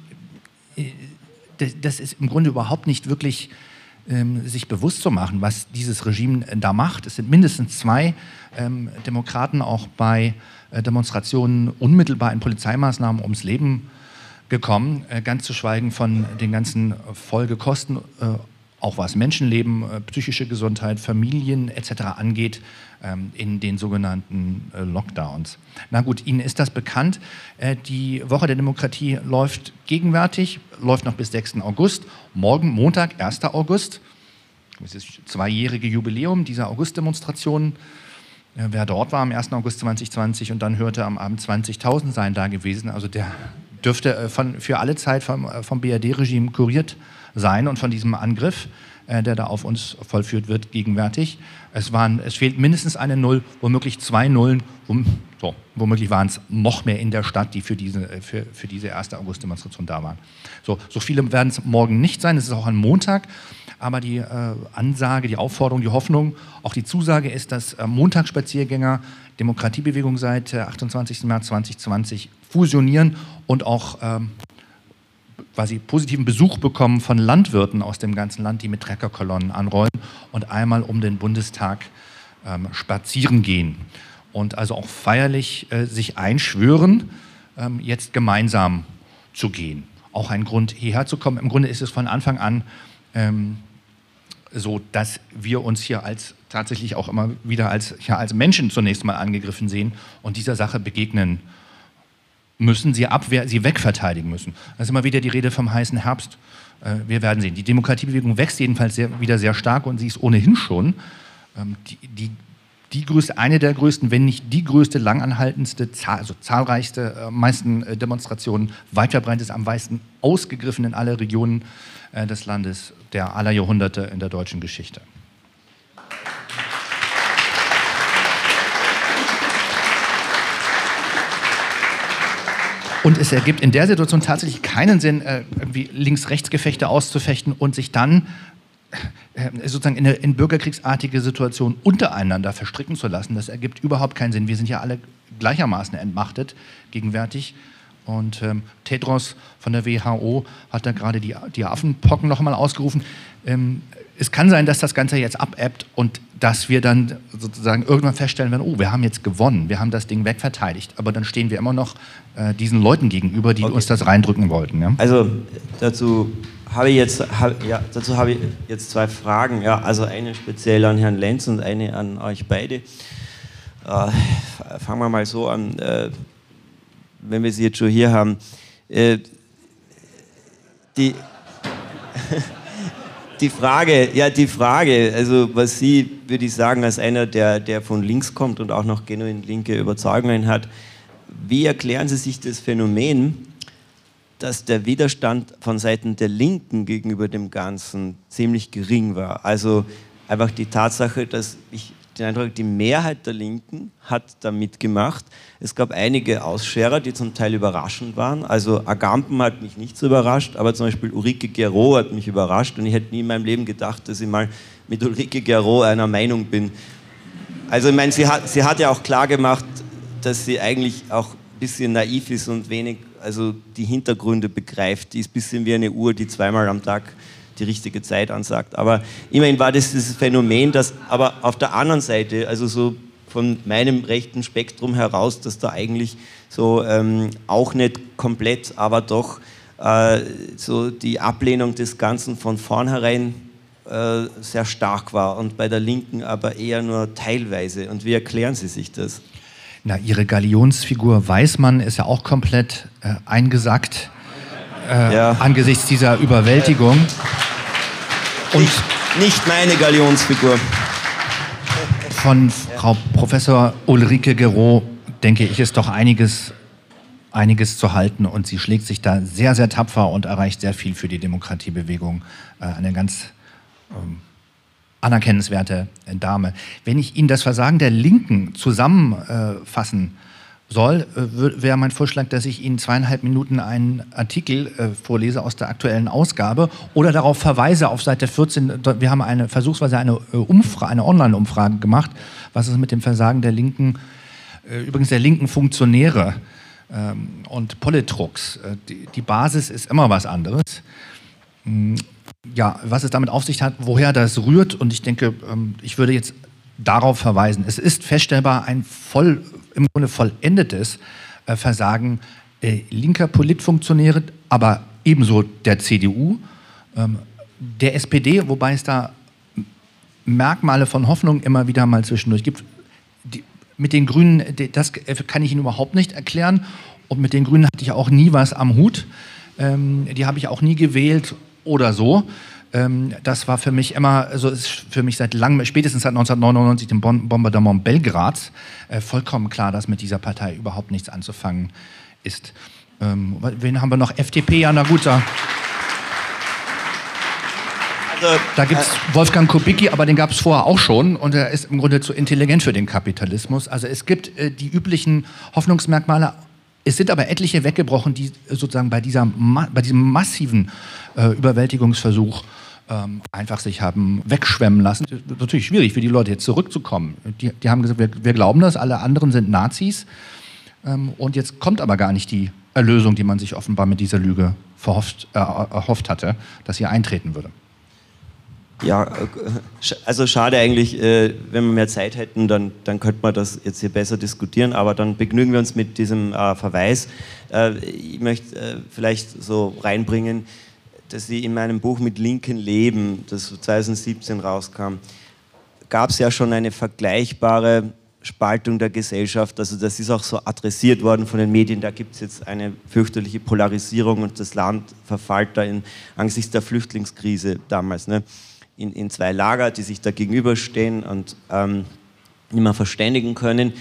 das ist im Grunde überhaupt nicht wirklich ähm, sich bewusst zu machen, was dieses Regime da macht. Es sind mindestens zwei ähm, Demokraten auch bei Demonstrationen unmittelbar in Polizeimaßnahmen ums Leben gekommen, ganz zu schweigen von den ganzen Folgekosten auch was Menschenleben, äh, psychische Gesundheit, Familien etc. angeht, ähm, in den sogenannten äh, Lockdowns. Na gut, Ihnen ist das bekannt. Äh, die Woche der Demokratie läuft gegenwärtig, läuft noch bis 6. August. Morgen, Montag, 1. August. Das zweijährige Jubiläum dieser Augustdemonstration. Wer dort war am 1. August 2020 und dann hörte am Abend 20.000 seien da gewesen, also der dürfte von, für alle Zeit vom, vom BRD-Regime kuriert sein und von diesem Angriff äh, der da auf uns vollführt wird, gegenwärtig. Es, waren, es fehlt mindestens eine Null, womöglich zwei Nullen, wom, so, womöglich waren es noch mehr in der Stadt, die für diese, äh, für, für diese 1. August-Demonstration da waren. So, so viele werden es morgen nicht sein, es ist auch ein Montag, aber die äh, Ansage, die Aufforderung, die Hoffnung, auch die Zusage ist, dass äh, Montagsspaziergänger Demokratiebewegung seit 28. März 2020 fusionieren und auch ähm, quasi positiven Besuch bekommen von Landwirten aus dem ganzen Land, die mit Treckerkolonnen anrollen und einmal um den Bundestag ähm, spazieren gehen und also auch feierlich äh, sich einschwören, ähm, jetzt gemeinsam zu gehen. Auch ein Grund, hierher zu kommen. Im Grunde ist es von Anfang an ähm, so, dass wir uns hier als tatsächlich auch immer wieder als, ja, als Menschen zunächst mal angegriffen sehen und dieser Sache begegnen müssen, sie abwehr, sie wegverteidigen müssen. Das ist immer wieder die Rede vom heißen Herbst. Äh, wir werden sehen. Die Demokratiebewegung wächst jedenfalls sehr, wieder sehr stark und sie ist ohnehin schon ähm, die, die, die größte, eine der größten, wenn nicht die größte, langanhaltendste, zahl, also zahlreichste, äh, meisten äh, Demonstrationen, weit verbreitet, am meisten ausgegriffen in alle Regionen äh, des Landes der aller Jahrhunderte in der deutschen Geschichte. Und es ergibt in der Situation tatsächlich keinen Sinn, äh, irgendwie Links-Rechts-Gefechte auszufechten und sich dann äh, sozusagen in, eine, in bürgerkriegsartige Situationen untereinander verstricken zu lassen. Das ergibt überhaupt keinen Sinn. Wir sind ja alle gleichermaßen entmachtet gegenwärtig. Und ähm, Tedros von der WHO hat da gerade die, die Affenpocken noch einmal ausgerufen. Ähm, es kann sein, dass das Ganze jetzt abebbt und dass wir dann sozusagen irgendwann feststellen werden, oh, wir haben jetzt gewonnen, wir haben das Ding wegverteidigt. Aber dann stehen wir immer noch äh, diesen Leuten gegenüber, die okay. uns das reindrücken wollten. Ja? Also dazu habe ich jetzt, hab, ja, dazu habe ich jetzt zwei Fragen. Ja, also eine speziell an Herrn Lenz und eine an euch beide. Äh, fangen wir mal so an. Äh, wenn wir sie jetzt schon hier haben. Äh, die, die Frage, ja, die Frage, also was Sie, würde ich sagen, als einer, der, der von links kommt und auch noch genuin linke Überzeugungen hat, wie erklären Sie sich das Phänomen, dass der Widerstand von Seiten der Linken gegenüber dem Ganzen ziemlich gering war? Also einfach die Tatsache, dass ich den Eindruck, die Mehrheit der Linken hat da mitgemacht. Es gab einige Ausscherer, die zum Teil überraschend waren. Also Agampen hat mich nicht so überrascht, aber zum Beispiel Ulrike Gero hat mich überrascht und ich hätte nie in meinem Leben gedacht, dass ich mal mit Ulrike Gero einer Meinung bin. Also ich meine, sie hat, sie hat ja auch klar gemacht, dass sie eigentlich auch ein bisschen naiv ist und wenig also die Hintergründe begreift. Die ist ein bisschen wie eine Uhr, die zweimal am Tag die richtige Zeit ansagt. Aber immerhin war das dieses Phänomen, dass aber auf der anderen Seite, also so von meinem rechten Spektrum heraus, dass da eigentlich so ähm, auch nicht komplett, aber doch äh, so die Ablehnung des Ganzen von vornherein äh, sehr stark war und bei der Linken aber eher nur teilweise. Und wie erklären Sie sich das? Na, Ihre Galionsfigur Weißmann ist ja auch komplett äh, eingesackt äh, ja. angesichts dieser Überwältigung. Und nicht, nicht meine Galionsfigur. Von Frau Professor Ulrike Gero denke ich, ist doch einiges, einiges zu halten und sie schlägt sich da sehr, sehr tapfer und erreicht sehr viel für die Demokratiebewegung. Äh, eine ganz ähm, anerkennenswerte Dame. Wenn ich Ihnen das Versagen der Linken zusammenfassen äh, soll, äh, wäre mein Vorschlag, dass ich Ihnen zweieinhalb Minuten einen Artikel äh, vorlese aus der aktuellen Ausgabe oder darauf verweise auf Seite 14. Wir haben eine versuchsweise eine, äh, eine Online-Umfrage gemacht, was ist mit dem Versagen der linken, übrigens der linken Funktionäre ähm, und Politrux. Die Basis ist immer was anderes. Hm, ja, was es damit auf sich hat, woher das rührt und ich denke, ähm, ich würde jetzt darauf verweisen. Es ist feststellbar ein voll im Grunde vollendetes äh, Versagen äh, linker Politfunktionäre, aber ebenso der CDU, ähm, der SPD, wobei es da Merkmale von Hoffnung immer wieder mal zwischendurch gibt. Die, mit den Grünen, das kann ich Ihnen überhaupt nicht erklären. Und mit den Grünen hatte ich auch nie was am Hut. Ähm, die habe ich auch nie gewählt oder so. Ähm, das war für mich immer, also ist für mich seit langem, spätestens seit 1999, dem Bombardement Belgrads, äh, vollkommen klar, dass mit dieser Partei überhaupt nichts anzufangen ist. Ähm, wen haben wir noch? FDP, ja, na gut. Da. Da gibt es äh, Wolfgang Kubicki, aber den gab es vorher auch schon und er ist im Grunde zu intelligent für den Kapitalismus. Also es gibt äh, die üblichen Hoffnungsmerkmale, es sind aber etliche weggebrochen, die sozusagen bei, dieser, bei diesem massiven äh, Überwältigungsversuch ähm, einfach sich haben wegschwemmen lassen. Das ist natürlich schwierig für die Leute jetzt zurückzukommen. Die, die haben gesagt, wir, wir, glauben das, alle anderen sind Nazis. Ähm, und jetzt kommt aber gar nicht die Erlösung, die man sich offenbar mit dieser Lüge verhofft, äh, erhofft hatte, dass sie eintreten würde. Ja, äh, also schade eigentlich, äh, wenn wir mehr Zeit hätten, dann, dann könnte man das jetzt hier besser diskutieren, aber dann begnügen wir uns mit diesem äh, Verweis. Ich möchte vielleicht so reinbringen, dass Sie in meinem Buch mit Linken Leben, das 2017 rauskam, gab es ja schon eine vergleichbare Spaltung der Gesellschaft. Also das ist auch so adressiert worden von den Medien. Da gibt es jetzt eine fürchterliche Polarisierung und das Land verfällt da in, angesichts der Flüchtlingskrise damals ne, in, in zwei Lager, die sich da gegenüberstehen und ähm, nicht mehr verständigen können.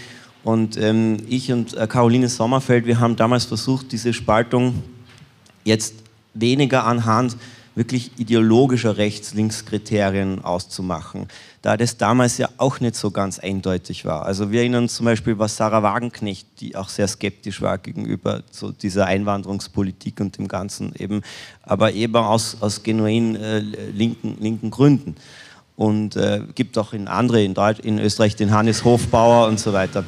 Und ähm, ich und äh, Caroline Sommerfeld, wir haben damals versucht, diese Spaltung jetzt weniger anhand wirklich ideologischer Rechts-Links-Kriterien auszumachen, da das damals ja auch nicht so ganz eindeutig war. Also wir erinnern zum Beispiel, was Sarah Wagenknecht, die auch sehr skeptisch war gegenüber so dieser Einwanderungspolitik und dem Ganzen eben, aber eben aus, aus genuin äh, linken, linken Gründen. Und äh, gibt auch in andere, in, Deutsch, in Österreich den Hannes Hofbauer und so weiter.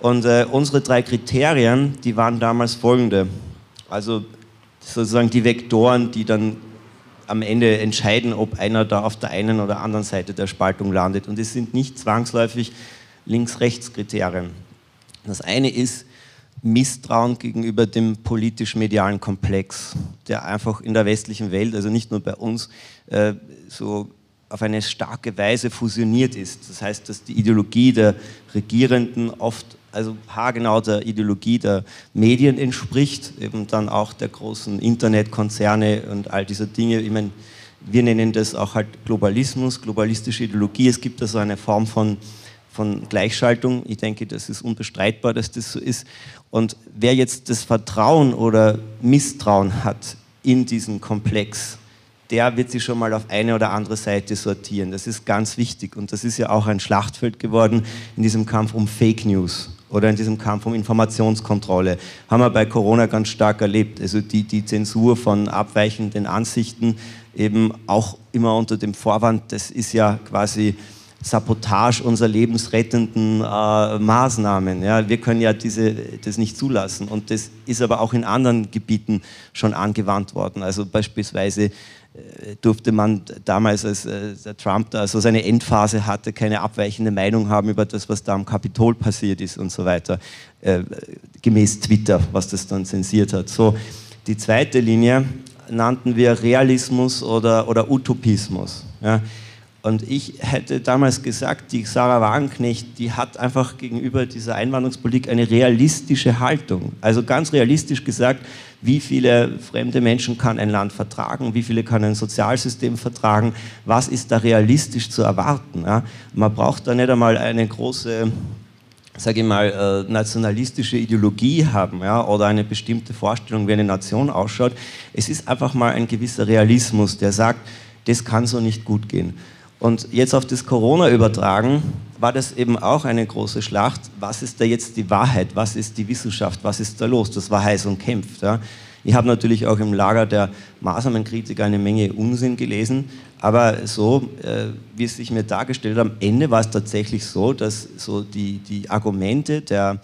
Und äh, unsere drei Kriterien, die waren damals folgende. Also sozusagen die Vektoren, die dann am Ende entscheiden, ob einer da auf der einen oder anderen Seite der Spaltung landet. Und es sind nicht zwangsläufig Links-Rechts-Kriterien. Das eine ist Misstrauen gegenüber dem politisch-medialen Komplex, der einfach in der westlichen Welt, also nicht nur bei uns, äh, so auf eine starke Weise fusioniert ist. Das heißt, dass die Ideologie der Regierenden oft also haargenau der Ideologie der Medien entspricht, eben dann auch der großen Internetkonzerne und all dieser Dinge. Ich meine, wir nennen das auch halt Globalismus, globalistische Ideologie. Es gibt also eine Form von, von Gleichschaltung. Ich denke, das ist unbestreitbar, dass das so ist. Und wer jetzt das Vertrauen oder Misstrauen hat in diesen Komplex, der wird sich schon mal auf eine oder andere Seite sortieren. Das ist ganz wichtig und das ist ja auch ein Schlachtfeld geworden in diesem Kampf um Fake News oder in diesem Kampf um Informationskontrolle. Haben wir bei Corona ganz stark erlebt. Also die, die Zensur von abweichenden Ansichten, eben auch immer unter dem Vorwand, das ist ja quasi Sabotage unserer lebensrettenden äh, Maßnahmen. Ja, wir können ja diese, das nicht zulassen. Und das ist aber auch in anderen Gebieten schon angewandt worden. Also beispielsweise durfte man damals, als äh, der Trump da so seine Endphase hatte, keine abweichende Meinung haben über das, was da am Kapitol passiert ist und so weiter, äh, gemäß Twitter, was das dann zensiert hat. So, die zweite Linie nannten wir Realismus oder, oder Utopismus. Ja. Und ich hätte damals gesagt, die Sarah Wagenknecht, die hat einfach gegenüber dieser Einwanderungspolitik eine realistische Haltung. Also ganz realistisch gesagt, wie viele fremde Menschen kann ein Land vertragen, wie viele kann ein Sozialsystem vertragen, was ist da realistisch zu erwarten. Ja? Man braucht da nicht einmal eine große sage ich mal, äh, nationalistische Ideologie haben ja, oder eine bestimmte Vorstellung, wie eine Nation ausschaut. Es ist einfach mal ein gewisser Realismus, der sagt, das kann so nicht gut gehen. Und jetzt auf das Corona übertragen, war das eben auch eine große Schlacht. Was ist da jetzt die Wahrheit? Was ist die Wissenschaft? Was ist da los? Das war heiß und kämpft. Ja. Ich habe natürlich auch im Lager der Maßnahmenkritiker eine Menge Unsinn gelesen, aber so, äh, wie es sich mir dargestellt hat, am Ende war es tatsächlich so, dass so die, die Argumente der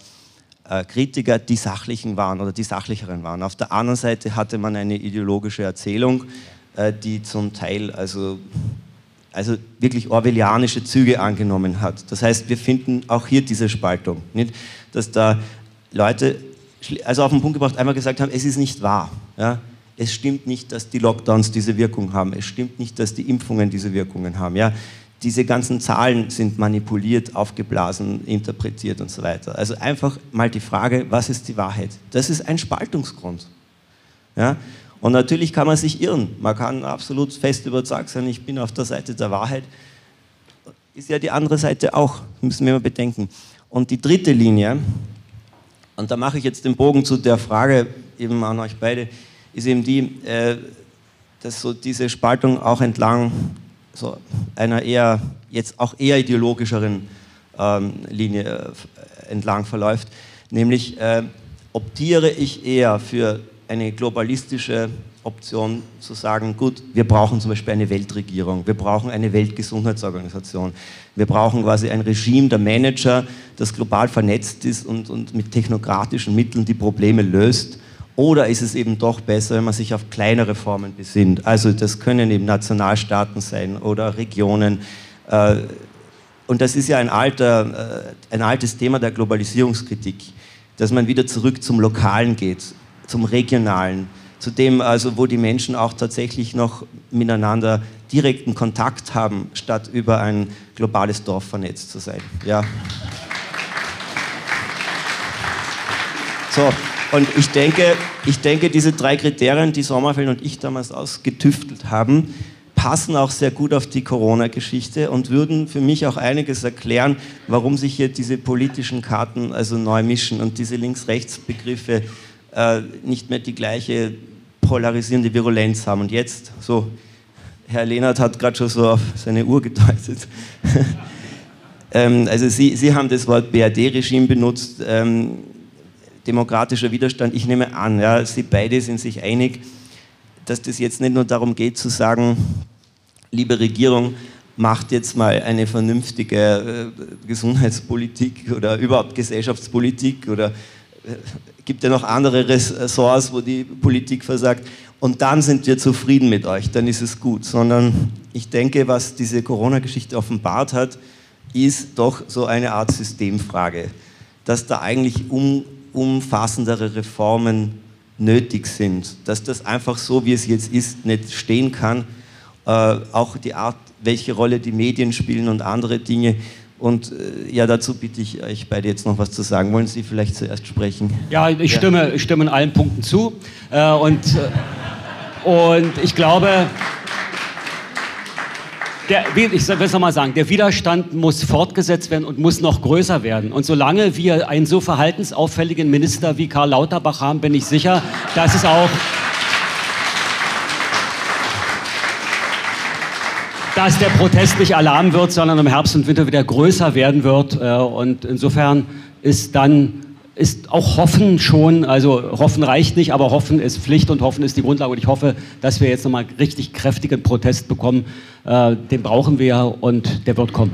äh, Kritiker die sachlichen waren oder die sachlicheren waren. Auf der anderen Seite hatte man eine ideologische Erzählung, äh, die zum Teil also also wirklich orwellianische Züge angenommen hat. Das heißt, wir finden auch hier diese Spaltung, nicht? dass da Leute, also auf den Punkt gebracht, einmal gesagt haben, es ist nicht wahr. Ja? Es stimmt nicht, dass die Lockdowns diese Wirkung haben. Es stimmt nicht, dass die Impfungen diese Wirkungen haben. Ja? Diese ganzen Zahlen sind manipuliert, aufgeblasen, interpretiert und so weiter. Also einfach mal die Frage, was ist die Wahrheit? Das ist ein Spaltungsgrund. Ja? Und natürlich kann man sich irren. Man kann absolut fest überzeugt sein, ich bin auf der Seite der Wahrheit. Ist ja die andere Seite auch, müssen wir mal bedenken. Und die dritte Linie, und da mache ich jetzt den Bogen zu der Frage eben an euch beide, ist eben die, äh, dass so diese Spaltung auch entlang so einer eher, jetzt auch eher ideologischeren ähm, Linie äh, entlang verläuft, nämlich äh, optiere ich eher für eine globalistische Option zu sagen, gut, wir brauchen zum Beispiel eine Weltregierung, wir brauchen eine Weltgesundheitsorganisation, wir brauchen quasi ein Regime der Manager, das global vernetzt ist und, und mit technokratischen Mitteln die Probleme löst. Oder ist es eben doch besser, wenn man sich auf kleinere Formen besinnt? Also das können eben Nationalstaaten sein oder Regionen. Äh, und das ist ja ein, alter, äh, ein altes Thema der Globalisierungskritik, dass man wieder zurück zum Lokalen geht, zum Regionalen, zu dem, also, wo die Menschen auch tatsächlich noch miteinander direkten Kontakt haben, statt über ein globales Dorf vernetzt zu sein. Ja. So, und ich denke, ich denke, diese drei Kriterien, die Sommerfeld und ich damals ausgetüftelt haben, passen auch sehr gut auf die Corona-Geschichte und würden für mich auch einiges erklären, warum sich hier diese politischen Karten also neu mischen und diese Links-Rechts-Begriffe äh, nicht mehr die gleiche polarisierende Virulenz haben. Und jetzt, so, Herr Lehnert hat gerade schon so auf seine Uhr gedeutet. ähm, also Sie, Sie haben das Wort BRD-Regime benutzt, ähm, demokratischer Widerstand. Ich nehme an, ja, Sie beide sind sich einig, dass das jetzt nicht nur darum geht zu sagen, liebe Regierung, macht jetzt mal eine vernünftige äh, Gesundheitspolitik oder überhaupt Gesellschaftspolitik oder gibt ja noch andere Ressorts, wo die Politik versagt. Und dann sind wir zufrieden mit euch, dann ist es gut. Sondern ich denke, was diese Corona-Geschichte offenbart hat, ist doch so eine Art Systemfrage, dass da eigentlich um, umfassendere Reformen nötig sind, dass das einfach so, wie es jetzt ist, nicht stehen kann. Äh, auch die Art, welche Rolle die Medien spielen und andere Dinge und äh, ja, dazu bitte ich euch beide jetzt noch was zu sagen. Wollen Sie vielleicht zuerst sprechen? Ja, ich stimme, ich stimme in allen Punkten zu. Äh, und, äh, und ich glaube, der, ich will es nochmal sagen, der Widerstand muss fortgesetzt werden und muss noch größer werden. Und solange wir einen so verhaltensauffälligen Minister wie Karl Lauterbach haben, bin ich sicher, dass es auch dass der Protest nicht Alarm wird, sondern im Herbst und Winter wieder größer werden wird. Äh, und insofern ist dann ist auch Hoffen schon, also Hoffen reicht nicht, aber Hoffen ist Pflicht und Hoffen ist die Grundlage. Und ich hoffe, dass wir jetzt nochmal richtig kräftigen Protest bekommen. Äh, den brauchen wir und der wird kommen.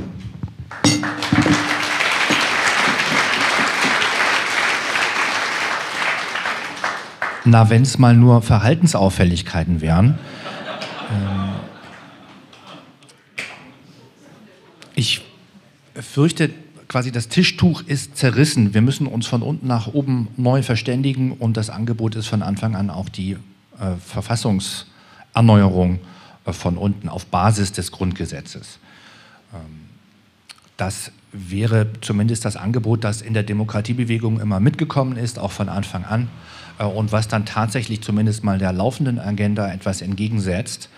Na, wenn es mal nur Verhaltensauffälligkeiten wären. Ich fürchte, quasi das Tischtuch ist zerrissen. Wir müssen uns von unten nach oben neu verständigen und das Angebot ist von Anfang an auch die äh, Verfassungserneuerung äh, von unten auf Basis des Grundgesetzes. Ähm, das wäre zumindest das Angebot, das in der Demokratiebewegung immer mitgekommen ist, auch von Anfang an äh, und was dann tatsächlich zumindest mal der laufenden Agenda etwas entgegensetzt.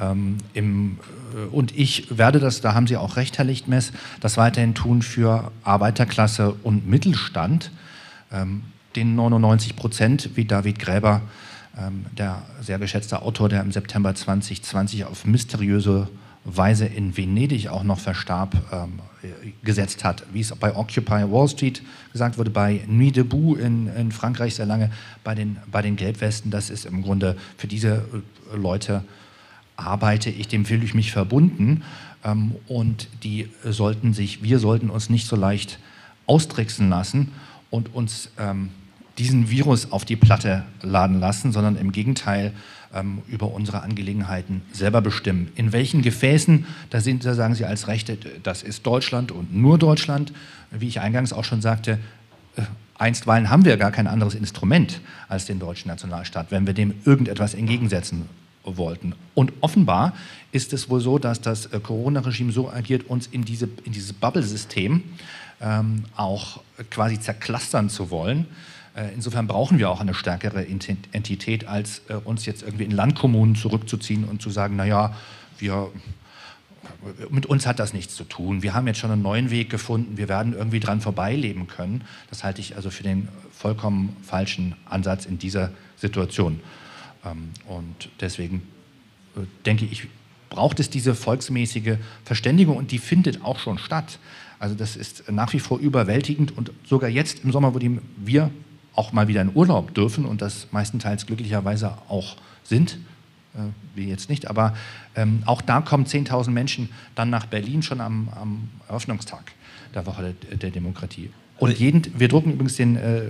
Ähm, im, äh, und ich werde das, da haben Sie auch recht, Herr Lichtmess, das weiterhin tun für Arbeiterklasse und Mittelstand. Ähm, den 99 Prozent, wie David Gräber, ähm, der sehr geschätzte Autor, der im September 2020 auf mysteriöse Weise in Venedig auch noch verstarb, ähm, gesetzt hat. Wie es bei Occupy Wall Street gesagt wurde, bei Nuit debout in, in Frankreich sehr lange, bei den, bei den Gelbwesten, das ist im Grunde für diese äh, Leute arbeite ich, dem fühle ich mich verbunden. Ähm, und die sollten sich, wir sollten uns nicht so leicht austricksen lassen und uns ähm, diesen Virus auf die Platte laden lassen, sondern im Gegenteil ähm, über unsere Angelegenheiten selber bestimmen. In welchen Gefäßen, da, sind, da sagen Sie als Rechte, das ist Deutschland und nur Deutschland. Wie ich eingangs auch schon sagte, äh, einstweilen haben wir gar kein anderes Instrument als den deutschen Nationalstaat, wenn wir dem irgendetwas entgegensetzen wollten. Und offenbar ist es wohl so, dass das äh, Corona-Regime so agiert, uns in, diese, in dieses Bubble-System ähm, auch quasi zerklastern zu wollen. Äh, insofern brauchen wir auch eine stärkere Entität, als äh, uns jetzt irgendwie in Landkommunen zurückzuziehen und zu sagen, naja, wir, mit uns hat das nichts zu tun. Wir haben jetzt schon einen neuen Weg gefunden. Wir werden irgendwie dran vorbeileben können. Das halte ich also für den vollkommen falschen Ansatz in dieser Situation. Ähm, und deswegen äh, denke ich, braucht es diese volksmäßige Verständigung und die findet auch schon statt. Also das ist nach wie vor überwältigend und sogar jetzt im Sommer, wo wir auch mal wieder in Urlaub dürfen und das meistenteils glücklicherweise auch sind, äh, wir jetzt nicht, aber ähm, auch da kommen 10.000 Menschen dann nach Berlin schon am, am Eröffnungstag der Woche der, der Demokratie. Und jeden, wir drucken übrigens den äh,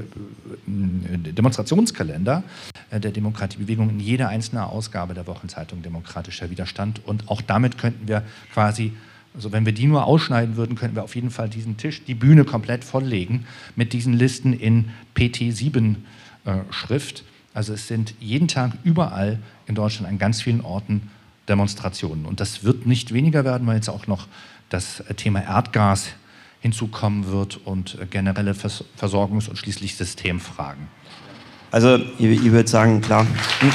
Demonstrationskalender äh, der Demokratiebewegung in jede einzelne Ausgabe der Wochenzeitung Demokratischer Widerstand. Und auch damit könnten wir quasi, also wenn wir die nur ausschneiden würden, könnten wir auf jeden Fall diesen Tisch, die Bühne komplett volllegen mit diesen Listen in PT7-Schrift. Äh, also es sind jeden Tag überall in Deutschland an ganz vielen Orten Demonstrationen. Und das wird nicht weniger werden, weil jetzt auch noch das Thema Erdgas hinzukommen wird und äh, generelle Vers Versorgungs- und schließlich Systemfragen. Also ich, ich würde sagen, klar. Hm.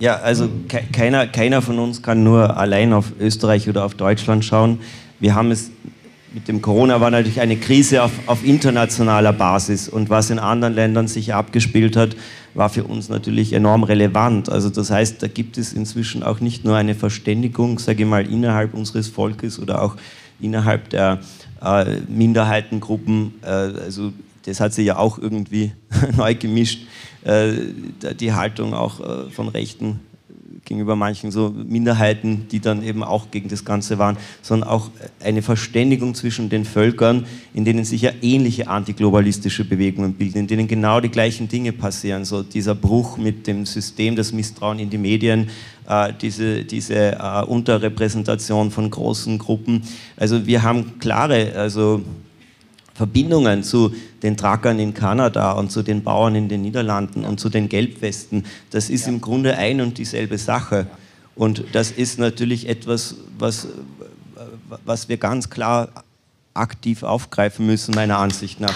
Ja, also ke keiner, keiner von uns kann nur allein auf Österreich oder auf Deutschland schauen. Wir haben es mit dem Corona war natürlich eine Krise auf, auf internationaler Basis und was in anderen Ländern sich abgespielt hat, war für uns natürlich enorm relevant. Also das heißt, da gibt es inzwischen auch nicht nur eine Verständigung, sage ich mal, innerhalb unseres Volkes oder auch innerhalb der äh, Minderheitengruppen. Äh, also das hat sich ja auch irgendwie neu gemischt, äh, die Haltung auch äh, von Rechten gegenüber manchen so Minderheiten, die dann eben auch gegen das Ganze waren, sondern auch eine Verständigung zwischen den Völkern, in denen sich ja ähnliche antiglobalistische Bewegungen bilden, in denen genau die gleichen Dinge passieren. So dieser Bruch mit dem System, das Misstrauen in die Medien, äh, diese, diese äh, Unterrepräsentation von großen Gruppen. Also wir haben klare, also Verbindungen zu den Truckern in Kanada und zu den Bauern in den Niederlanden und zu den Gelbwesten. Das ist im Grunde ein und dieselbe Sache. Und das ist natürlich etwas, was, was wir ganz klar aktiv aufgreifen müssen, meiner Ansicht nach.